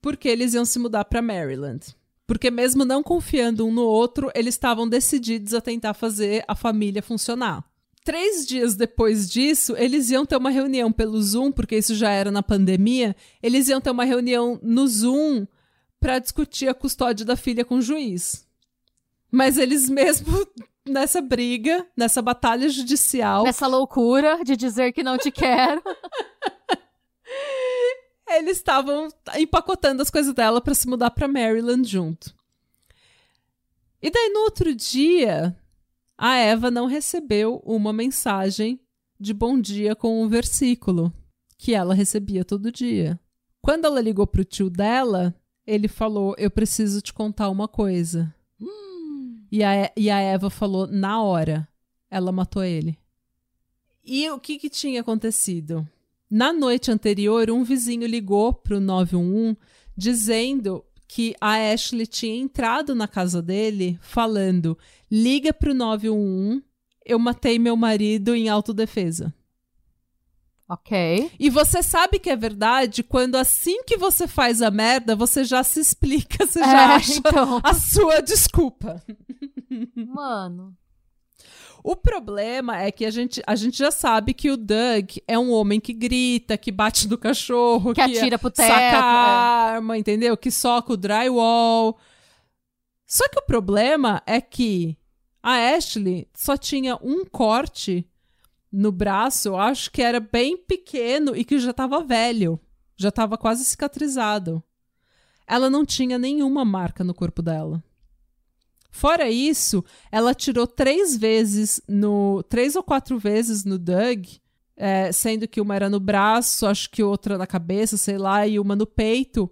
porque eles iam se mudar para Maryland. Porque mesmo não confiando um no outro, eles estavam decididos a tentar fazer a família funcionar. Três dias depois disso, eles iam ter uma reunião pelo Zoom, porque isso já era na pandemia. Eles iam ter uma reunião no Zoom para discutir a custódia da filha com o juiz. Mas eles mesmo [laughs] nessa briga, nessa batalha judicial.
Nessa loucura de dizer que não te quero. [laughs]
eles estavam empacotando as coisas dela para se mudar para Maryland junto. E daí no outro dia, a Eva não recebeu uma mensagem de bom dia com um versículo que ela recebia todo dia. Quando ela ligou pro tio dela, ele falou: Eu preciso te contar uma coisa. Hum. E, a, e a Eva falou: Na hora, ela matou ele. E o que, que tinha acontecido? Na noite anterior, um vizinho ligou pro 911 dizendo que a Ashley tinha entrado na casa dele falando: liga pro 911, eu matei meu marido em autodefesa.
Ok.
E você sabe que é verdade quando assim que você faz a merda, você já se explica, você já
É,
acha
então.
a sua desculpa.
Mano.
O problema é que a gente, a gente já sabe que o Doug é um homem que grita, que bate no cachorro,
Que atira pro teto,
saca
é.
a arma, entendeu? Que soca o drywall. Só que o problema é que a Ashley só tinha um corte no braço, eu acho que era bem pequeno e que já tava velho, já tava quase cicatrizado. Ela não tinha nenhuma marca no corpo dela. Fora isso, ela tirou três vezes no. três ou quatro vezes no Doug, é, sendo que uma era no braço, acho que outra na cabeça, sei lá, e uma no peito,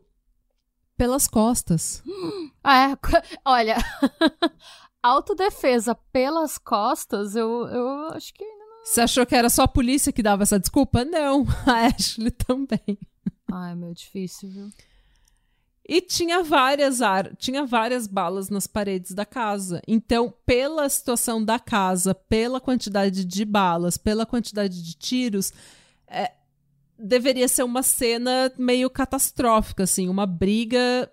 pelas costas. [gasps]
É, [laughs] olha. [laughs] Autodefesa pelas costas, eu, eu acho que.
Você achou que era só a polícia que dava essa desculpa? Não, [laughs] a Ashley também.
Ai, meu, difícil, viu?
E tinha várias ar tinha várias balas nas paredes da casa. Então, pela situação da casa, pela quantidade de balas, pela quantidade de tiros, é, deveria ser uma cena meio catastrófica, assim, uma briga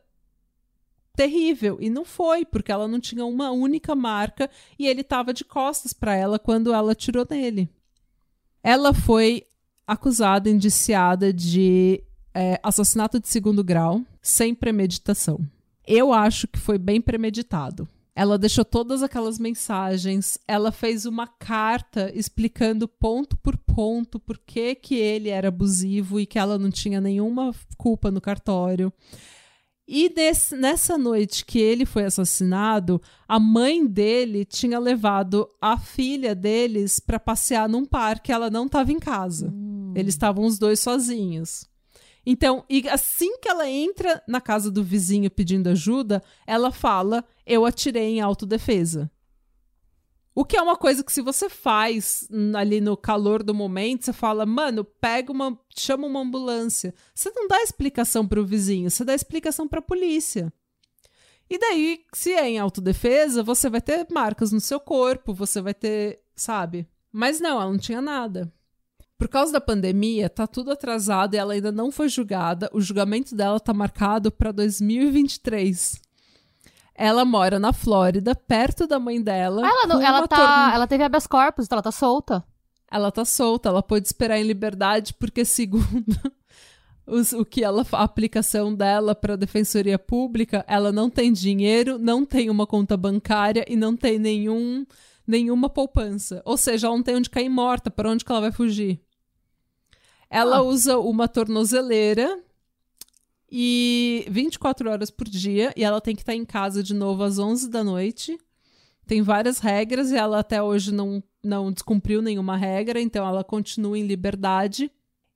terrível. E não foi, porque ela não tinha uma única marca e ele estava de costas para ela quando ela atirou nele. Ela foi acusada, indiciada de é, assassinato de segundo grau, sem premeditação. Eu acho que foi bem premeditado. Ela deixou todas aquelas mensagens, ela fez uma carta explicando ponto por ponto por que, que ele era abusivo e que ela não tinha nenhuma culpa no cartório. E nesse, nessa noite que ele foi assassinado, a mãe dele tinha levado a filha deles para passear num parque, ela não estava em casa. Eles estavam os dois sozinhos. Então, e assim que ela entra na casa do vizinho pedindo ajuda, ela fala: Eu atirei em autodefesa. O que é uma coisa que, se você faz ali no calor do momento, você fala, mano, pega uma. chama uma ambulância. Você não dá explicação pro vizinho, você dá explicação pra polícia. E daí, se é em autodefesa, você vai ter marcas no seu corpo, você vai ter. sabe? Mas não, ela não tinha nada. Por causa da pandemia, tá tudo atrasado e ela ainda não foi julgada. O julgamento dela tá marcado para 2023. Ela mora na Flórida, perto da mãe dela.
Ela, não, ela, tá, ela teve habeas corpus, então ela tá solta.
ela tá solta, ela pode esperar em liberdade, porque segundo [laughs] os- o que ela, a aplicação dela para a defensoria pública, ela não tem dinheiro, não tem uma conta bancária e não tem nenhum nenhuma poupança. Ou seja, ela não tem onde cair morta, para onde que ela vai fugir? Ela
Ah.
usa uma tornozeleira e 24 horas por dia e ela tem que estar em casa de novo às 11 da noite. Tem várias regras e ela até hoje não, não descumpriu nenhuma regra, então ela continua em liberdade.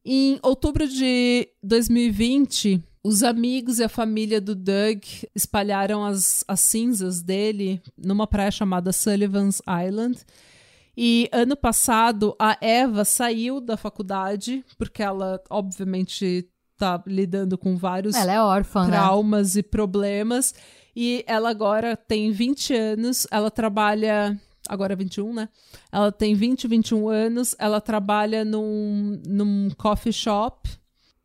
Em outubro de 2020, os amigos e a família do Doug espalharam as, as cinzas dele numa praia chamada Sullivan's Island. E ano passado, a Eva saiu da faculdade, porque ela, obviamente, tá lidando com vários
Ela é órfã, né?
traumas e problemas. E ela agora tem 20 anos, ela trabalha. Agora 21, né? Ela tem 20, 21 anos, ela trabalha num, num coffee shop,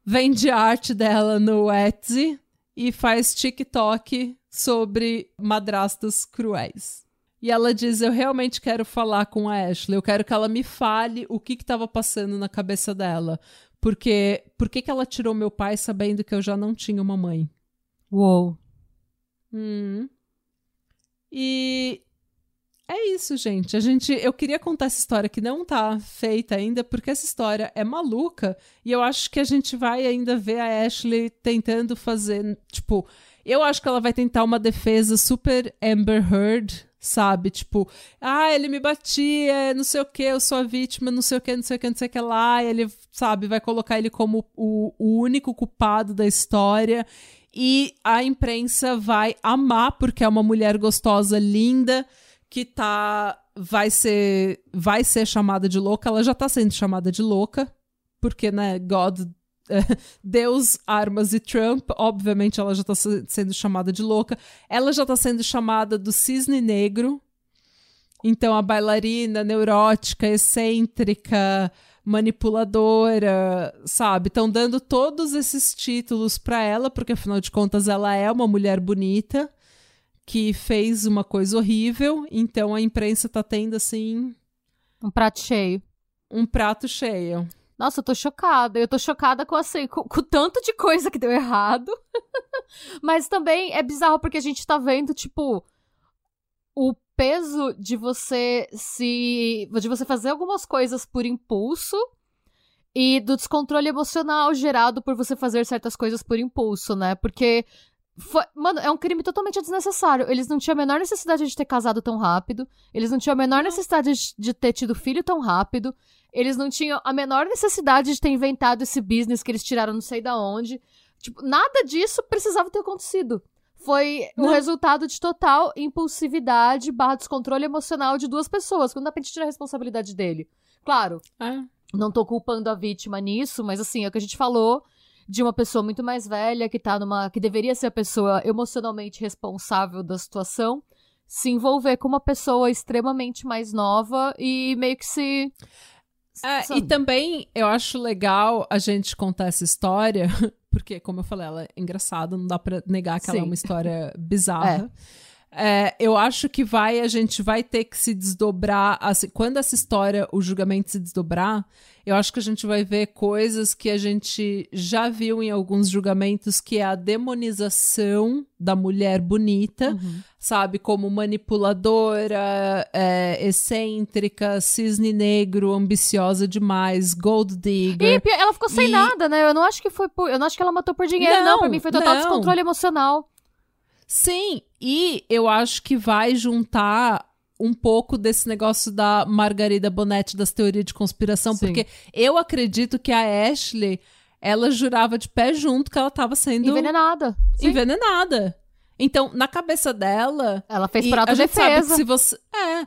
vende arte dela no Etsy e faz TikTok sobre madrastas cruéis. E ela diz: Eu realmente quero falar com a Ashley, eu quero que ela me fale o que estava passando na cabeça dela. Porque por que, que ela tirou meu pai sabendo que eu já não tinha uma mãe?
Uou.
Hum. E é isso, gente. A gente, eu queria contar essa história que não tá feita ainda, porque essa história é maluca e eu acho que a gente vai ainda ver a Ashley tentando fazer, tipo, eu acho que ela vai tentar uma defesa super Amber Heard, sabe? Tipo, ah, ele me batia, não sei o que, eu sou a vítima, não sei o que, não sei o que, não sei o que lá. E ele, sabe, vai colocar ele como o, único culpado da história. E a imprensa vai amar, porque é uma mulher gostosa, linda, que tá. Vai ser, vai ser chamada de louca. Ela já tá sendo chamada de louca. porque, né, God [laughs] Deus, armas e Trump, obviamente ela já tá sendo chamada de louca. Ela já tá sendo chamada do cisne negro. Então a bailarina neurótica, excêntrica, manipuladora, sabe? Estão dando todos esses títulos para ela, porque afinal de contas ela é uma mulher bonita que fez uma coisa horrível. Então a imprensa tá tendo assim
um prato cheio.
Um prato cheio.
Nossa, eu tô chocada. Eu tô chocada com, assim, com, com tanto de coisa que deu errado. [laughs] Mas também é bizarro porque a gente tá vendo, tipo, o peso de você se. de você fazer algumas coisas por impulso e do descontrole emocional gerado por você fazer certas coisas por impulso, né? Porque. Foi, mano, é um crime totalmente desnecessário. Eles não tinham a menor necessidade de ter casado tão rápido. Eles não tinham a menor necessidade de, de ter tido filho tão rápido. Eles não tinham a menor necessidade de ter inventado esse business que eles tiraram não sei da onde. Tipo, nada disso precisava ter acontecido. Foi não. o resultado de total impulsividade barra descontrole emocional de duas pessoas. Quando dá pra gente tirar a responsabilidade dele. Claro,
é.
não tô culpando a vítima nisso, mas assim, é o que a gente falou de uma pessoa muito mais velha que tá numa. que deveria ser a pessoa emocionalmente responsável da situação se envolver com uma pessoa extremamente mais nova e meio que se
é, e também eu acho legal a gente contar essa história, [laughs] porque, como eu falei, ela é engraçada, não dá pra negar que Sim. ela é uma história [laughs] bizarra. É. É, eu acho que vai, a gente vai ter que se desdobrar. Assim, quando essa história, o julgamento se desdobrar, eu acho que a gente vai ver coisas que a gente já viu em alguns julgamentos, que é a demonização da mulher bonita, uhum. sabe? Como manipuladora, é, excêntrica, cisne negro, ambiciosa demais, gold digger.
E ela ficou sem e... nada, né? Eu não acho que foi por. Eu não acho que ela matou por dinheiro, não. não. Pra mim foi total não. descontrole emocional.
Sim, e eu acho que vai juntar um pouco desse negócio da Margarida Bonetti das teorias de conspiração, Sim. porque eu acredito que a Ashley, ela jurava de pé junto que ela estava sendo
envenenada.
Sim. Envenenada. Então, na cabeça dela,
ela fez para defesa.
se você é.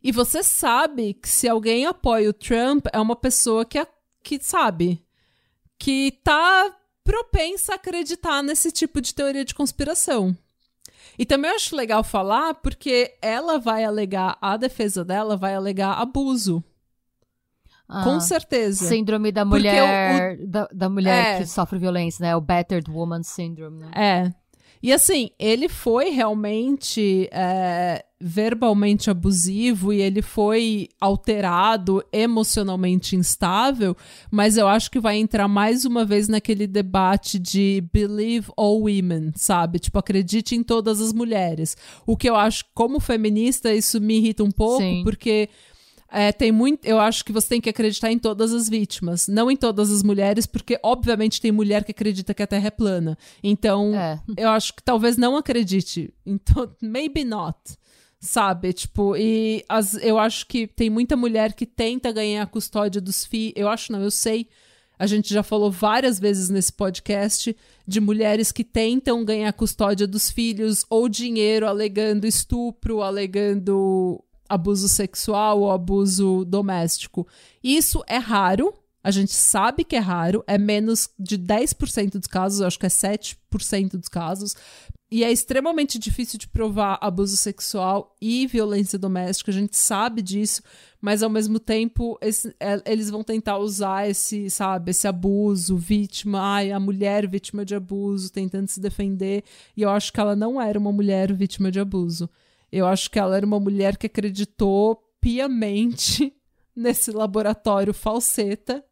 E você sabe que se alguém apoia o Trump, é uma pessoa que, é, que sabe, que tá propensa a acreditar nesse tipo de teoria de conspiração. E também eu acho legal falar porque ela vai alegar, a defesa dela vai alegar abuso. Ah, Com certeza.
Síndrome da mulher, o, o, da, da, mulher é, que sofre violência, né? O Battered Woman Syndrome, né?
É. E assim, ele foi realmente é, verbalmente abusivo e ele foi alterado, emocionalmente instável, mas eu acho que vai entrar mais uma vez naquele debate de believe all women, sabe? Tipo, acredite em todas as mulheres. O que eu acho, como feminista, isso me irrita um pouco, Sim. porque é, tem muito. Eu acho que você tem que acreditar em todas as vítimas, não em todas as mulheres, porque obviamente tem mulher que acredita que a Terra é plana. Então, é. eu acho que talvez não acredite. Então, maybe not. Sabe? Tipo, e as, eu acho que tem muita mulher que tenta ganhar a custódia dos filhos. Eu acho não, eu sei. A gente já falou várias vezes nesse podcast de mulheres que tentam ganhar a custódia dos filhos ou dinheiro alegando estupro, alegando abuso sexual ou abuso doméstico. Isso é raro, a gente sabe que é raro, é menos de 10% dos casos, acho que é 7% dos casos. E é extremamente difícil de provar abuso sexual e violência doméstica, a gente sabe disso, mas ao mesmo tempo esse, é, eles vão tentar usar esse, sabe, esse abuso, vítima, ai, a mulher vítima de abuso, tentando se defender. E eu acho que ela não era uma mulher vítima de abuso. Eu acho que ela era uma mulher que acreditou piamente [laughs] nesse laboratório falseta.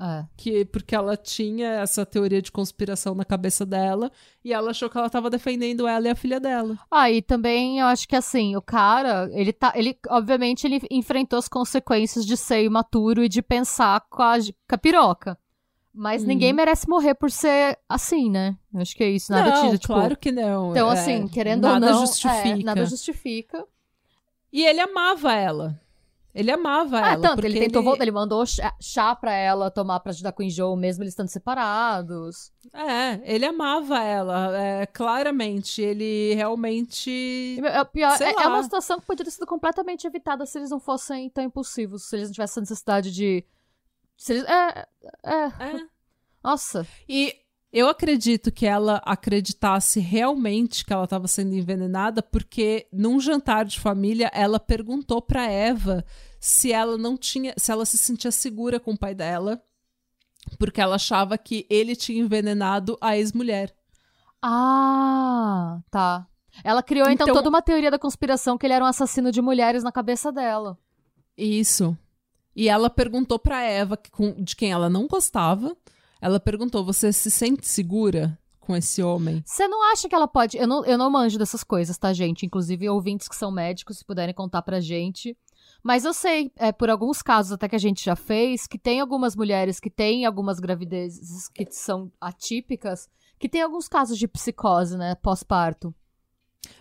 É.
Que, porque ela tinha essa teoria de conspiração na cabeça dela e ela achou que ela estava defendendo ela e a filha dela.
Ah, e também eu acho que assim, o cara, ele tá. Ele, obviamente, ele enfrentou as consequências de ser imaturo e de pensar com a, com a piroca. Mas hum. ninguém merece morrer por ser assim, né? Eu acho que é isso. Nada
não,
tira, tipo...
claro que não.
Então, é, assim, querendo ou não... Justifica. É, nada justifica.
E ele amava ela. Ele amava
ah,
ela.
Tanto, ele tentou ele... voltar, ele mandou chá, chá pra ela tomar pra ajudar com o enjoo, mesmo eles estando separados.
É, ele amava ela, é, claramente. Ele realmente.
É, pior, é, é, uma situação que poderia ter sido completamente evitada se eles não fossem tão impulsivos, se eles não tivessem necessidade de Eles- é, é.
É.
Nossa.
E eu acredito que ela acreditasse realmente que ela estava sendo envenenada, porque num jantar de família ela perguntou pra Eva se ela não tinha, se ela se sentia segura com o pai dela, porque ela achava que ele tinha envenenado a ex-mulher.
Ah, tá. Ela criou então,
Então-
toda uma teoria da conspiração que ele era um assassino de mulheres na cabeça dela.
Isso. E ela perguntou pra Eva, que com- de quem ela não gostava, ela perguntou: "Você se sente segura com esse homem?"
Você não acha que ela pode. Eu não, eu não manjo dessas coisas, tá, gente? Inclusive, ouvintes que são médicos, se puderem contar pra gente. Mas eu sei, é, por alguns casos até que a gente já fez, que tem algumas mulheres que têm algumas gravidezes que são atípicas, que tem alguns casos de psicose, né? Pós-parto.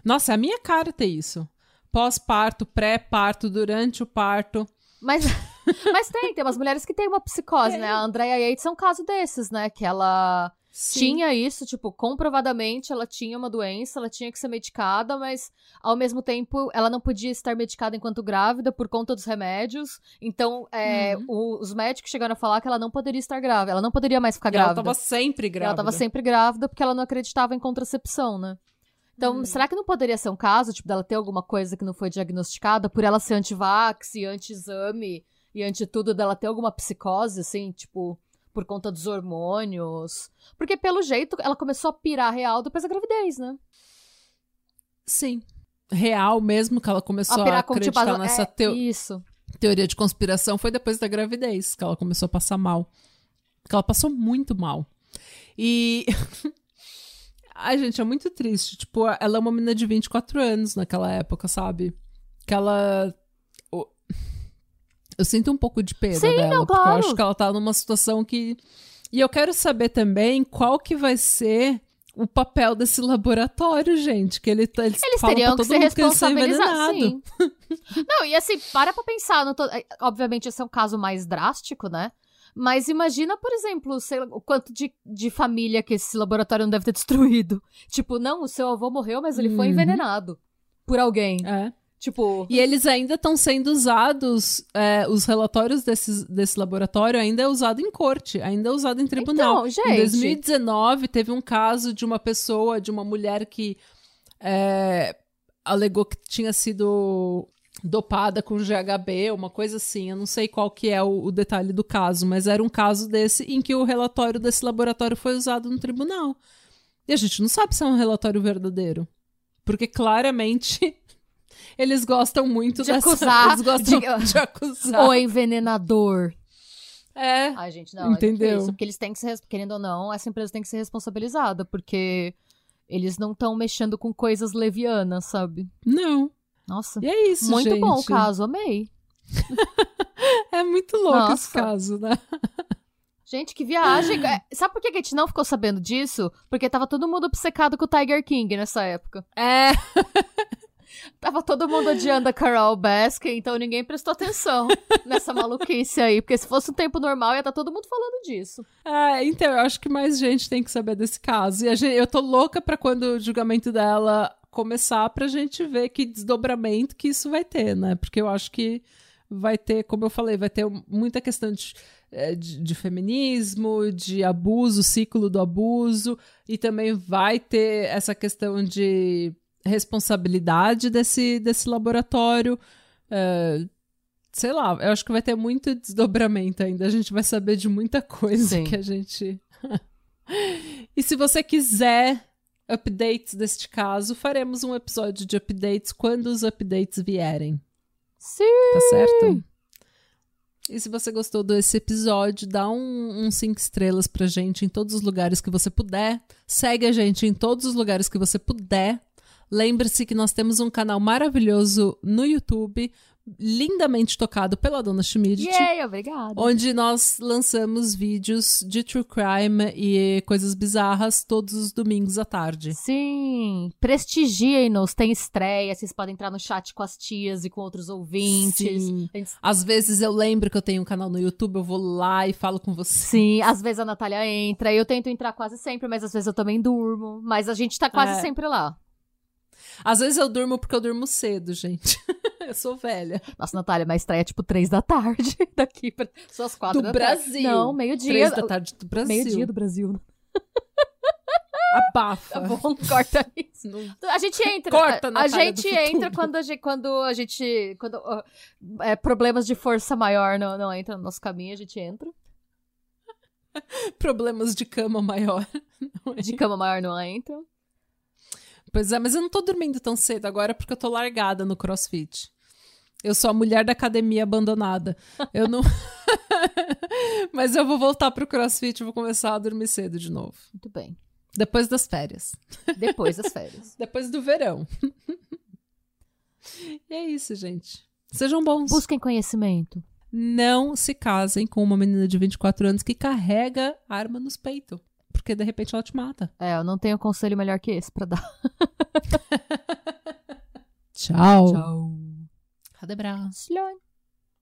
Nossa, é a minha cara ter isso. Pós-parto, pré-parto, durante o parto.
Mas, [laughs] [laughs] mas tem, tem umas mulheres que têm uma psicose, né? A Andrea Yates é um caso desses, né? Que ela tinha isso, tipo, comprovadamente ela tinha uma doença, ela tinha que ser medicada, mas ao mesmo tempo ela não podia estar medicada enquanto grávida por conta dos remédios. Então, é,
Uhum.
os médicos chegaram a falar que ela não poderia estar grávida, ela não poderia mais ficar
E ela
grávida.
tava sempre grávida.
Ela tava sempre grávida porque ela não acreditava em contracepção, né? Então,
Hum.
será que não poderia ser um caso, tipo, dela ter alguma coisa que não foi diagnosticada por ela ser anti-vax e anti-exame e anti-tudo, dela ter alguma psicose, assim, tipo, por conta dos hormônios? Porque, pelo jeito, ela começou a pirar real depois da gravidez, né?
Sim. Real mesmo que ela começou a,
pirar como, tipo,
acreditar
a-
nessa
é,
teo-
Isso.
teoria de conspiração foi depois da gravidez que ela começou a passar mal. Que ela passou muito mal. E. [laughs] Ai, gente, é muito triste. Tipo, ela é uma menina de 24 anos naquela época, sabe? Que ela. Eu sinto um pouco de pena
Sim,
dela,
não,
porque eu acho que ela tá numa situação que. E eu quero saber também qual que vai ser o papel desse laboratório, gente. Que ele, tá- eles,
Eles teriam que ser responsabilizados. Sim. não, e assim, para pra pensar. Tô- é, Obviamente, esse é um caso mais drástico, né? Mas imagina, por exemplo, sei lá, o quanto de, de família que esse laboratório não deve ter destruído. Tipo, não, o seu avô morreu, mas ele foi
Uhum.
envenenado por alguém.
É.
Tipo,
E eles ainda estão sendo usados, é, os relatórios desses, desse laboratório ainda é usado em corte, ainda é usado em tribunal.
Então, gente.
Em 2019, teve um caso de uma pessoa, de uma mulher que é, alegou que tinha sido dopada com GHB, uma coisa assim. Eu não sei qual que é o, o detalhe do caso, mas era um caso desse em que o relatório desse laboratório foi usado no tribunal. E a gente não sabe se é um relatório verdadeiro. Porque claramente eles gostam muito
De
dessa...
acusar,
Eles gostam
de-
de, acusar.
o envenenador.
É.
Ai, gente, não.
Entendeu?
É difícil, porque eles têm que ser, querendo ou não, essa empresa tem que ser responsabilizada, porque eles não estão mexendo com coisas levianas, sabe?
Não.
Nossa.
E é isso,
Muito
gente.
bom o caso, amei. [laughs]
É muito louco
Nossa.
esse caso, né?
Gente, que viagem. É, Sabe por que a gente não ficou sabendo disso? Porque tava todo mundo obcecado com o Tiger King nessa época.
É. [laughs]
Tava todo mundo odiando a Carol Baskin, então ninguém prestou atenção [laughs] nessa maluquice aí. Porque se fosse um tempo normal, ia estar todo mundo falando disso.
Ah, então, eu acho que mais gente tem que saber desse caso. E gente- eu tô louca pra quando o julgamento dela começar, pra gente ver que desdobramento que isso vai ter, né? Porque eu acho que vai ter, como eu falei, vai ter muita questão de, eh, de, de feminismo, de abuso, ciclo do abuso, e também vai ter essa questão de responsabilidade desse, desse laboratório. eh, sei lá, eu acho que vai ter muito desdobramento ainda. A gente vai saber de muita coisa
Sim.
que a gente. [laughs] e se você quiser updates deste caso, faremos um episódio de updates quando os updates vierem.
Sim.
Tá certo? E se você gostou desse episódio, dá um, um cinco estrelas pra gente em todos os lugares que você puder. Segue a gente em todos os lugares que você puder. Lembre-se que nós temos um canal maravilhoso no YouTube, lindamente tocado pela Dona Schmidt.
Yay, obrigada.
Onde nós lançamos vídeos de true crime e coisas bizarras todos os domingos à tarde.
Sim, prestigiem-nos, tem estreia, vocês podem entrar no chat com as tias e com outros ouvintes.
Sim.
Gente-
Às vezes eu lembro que eu tenho um canal no YouTube, eu vou lá e falo com você.
Sim, às vezes a Natália entra, eu tento entrar quase sempre, mas às vezes eu também durmo. Mas a gente tá quase
É.
sempre lá.
Às vezes eu durmo porque eu durmo cedo, gente. [laughs] eu sou velha.
Nossa, Natália, mas estreia tipo três da tarde [laughs] daqui pra suas quatro
Do
da tarde.
Brasil.
Não, meio-dia.
Três da tarde do Brasil.
Meio-dia do Brasil. [laughs]
Abafa.
Tá bom, corta isso.
Não-
A gente entra.
Corta,
a, a
Natália
gente entra quando a gente. Quando a gente quando, ó, é, problemas de força maior não, não entram no nosso caminho, a gente entra.
Problemas de cama maior.
De cama maior não entra.
Pois é, mas eu não tô dormindo tão cedo agora porque eu tô largada no crossfit. Eu sou a mulher da academia abandonada. Eu não. [laughs] mas eu vou voltar pro crossfit e vou começar a dormir cedo de novo.
Muito bem.
Depois das férias.
Depois das [laughs] férias.
Depois do verão. e é isso, gente. Sejam bons.
Busquem conhecimento.
Não se casem com uma menina de 24 anos que carrega arma nos peitos. Porque de repente ela te mata.
É, eu não tenho conselho melhor que esse pra dar. [laughs]
Tchau.
Tchau.
Adebraço.
Slone.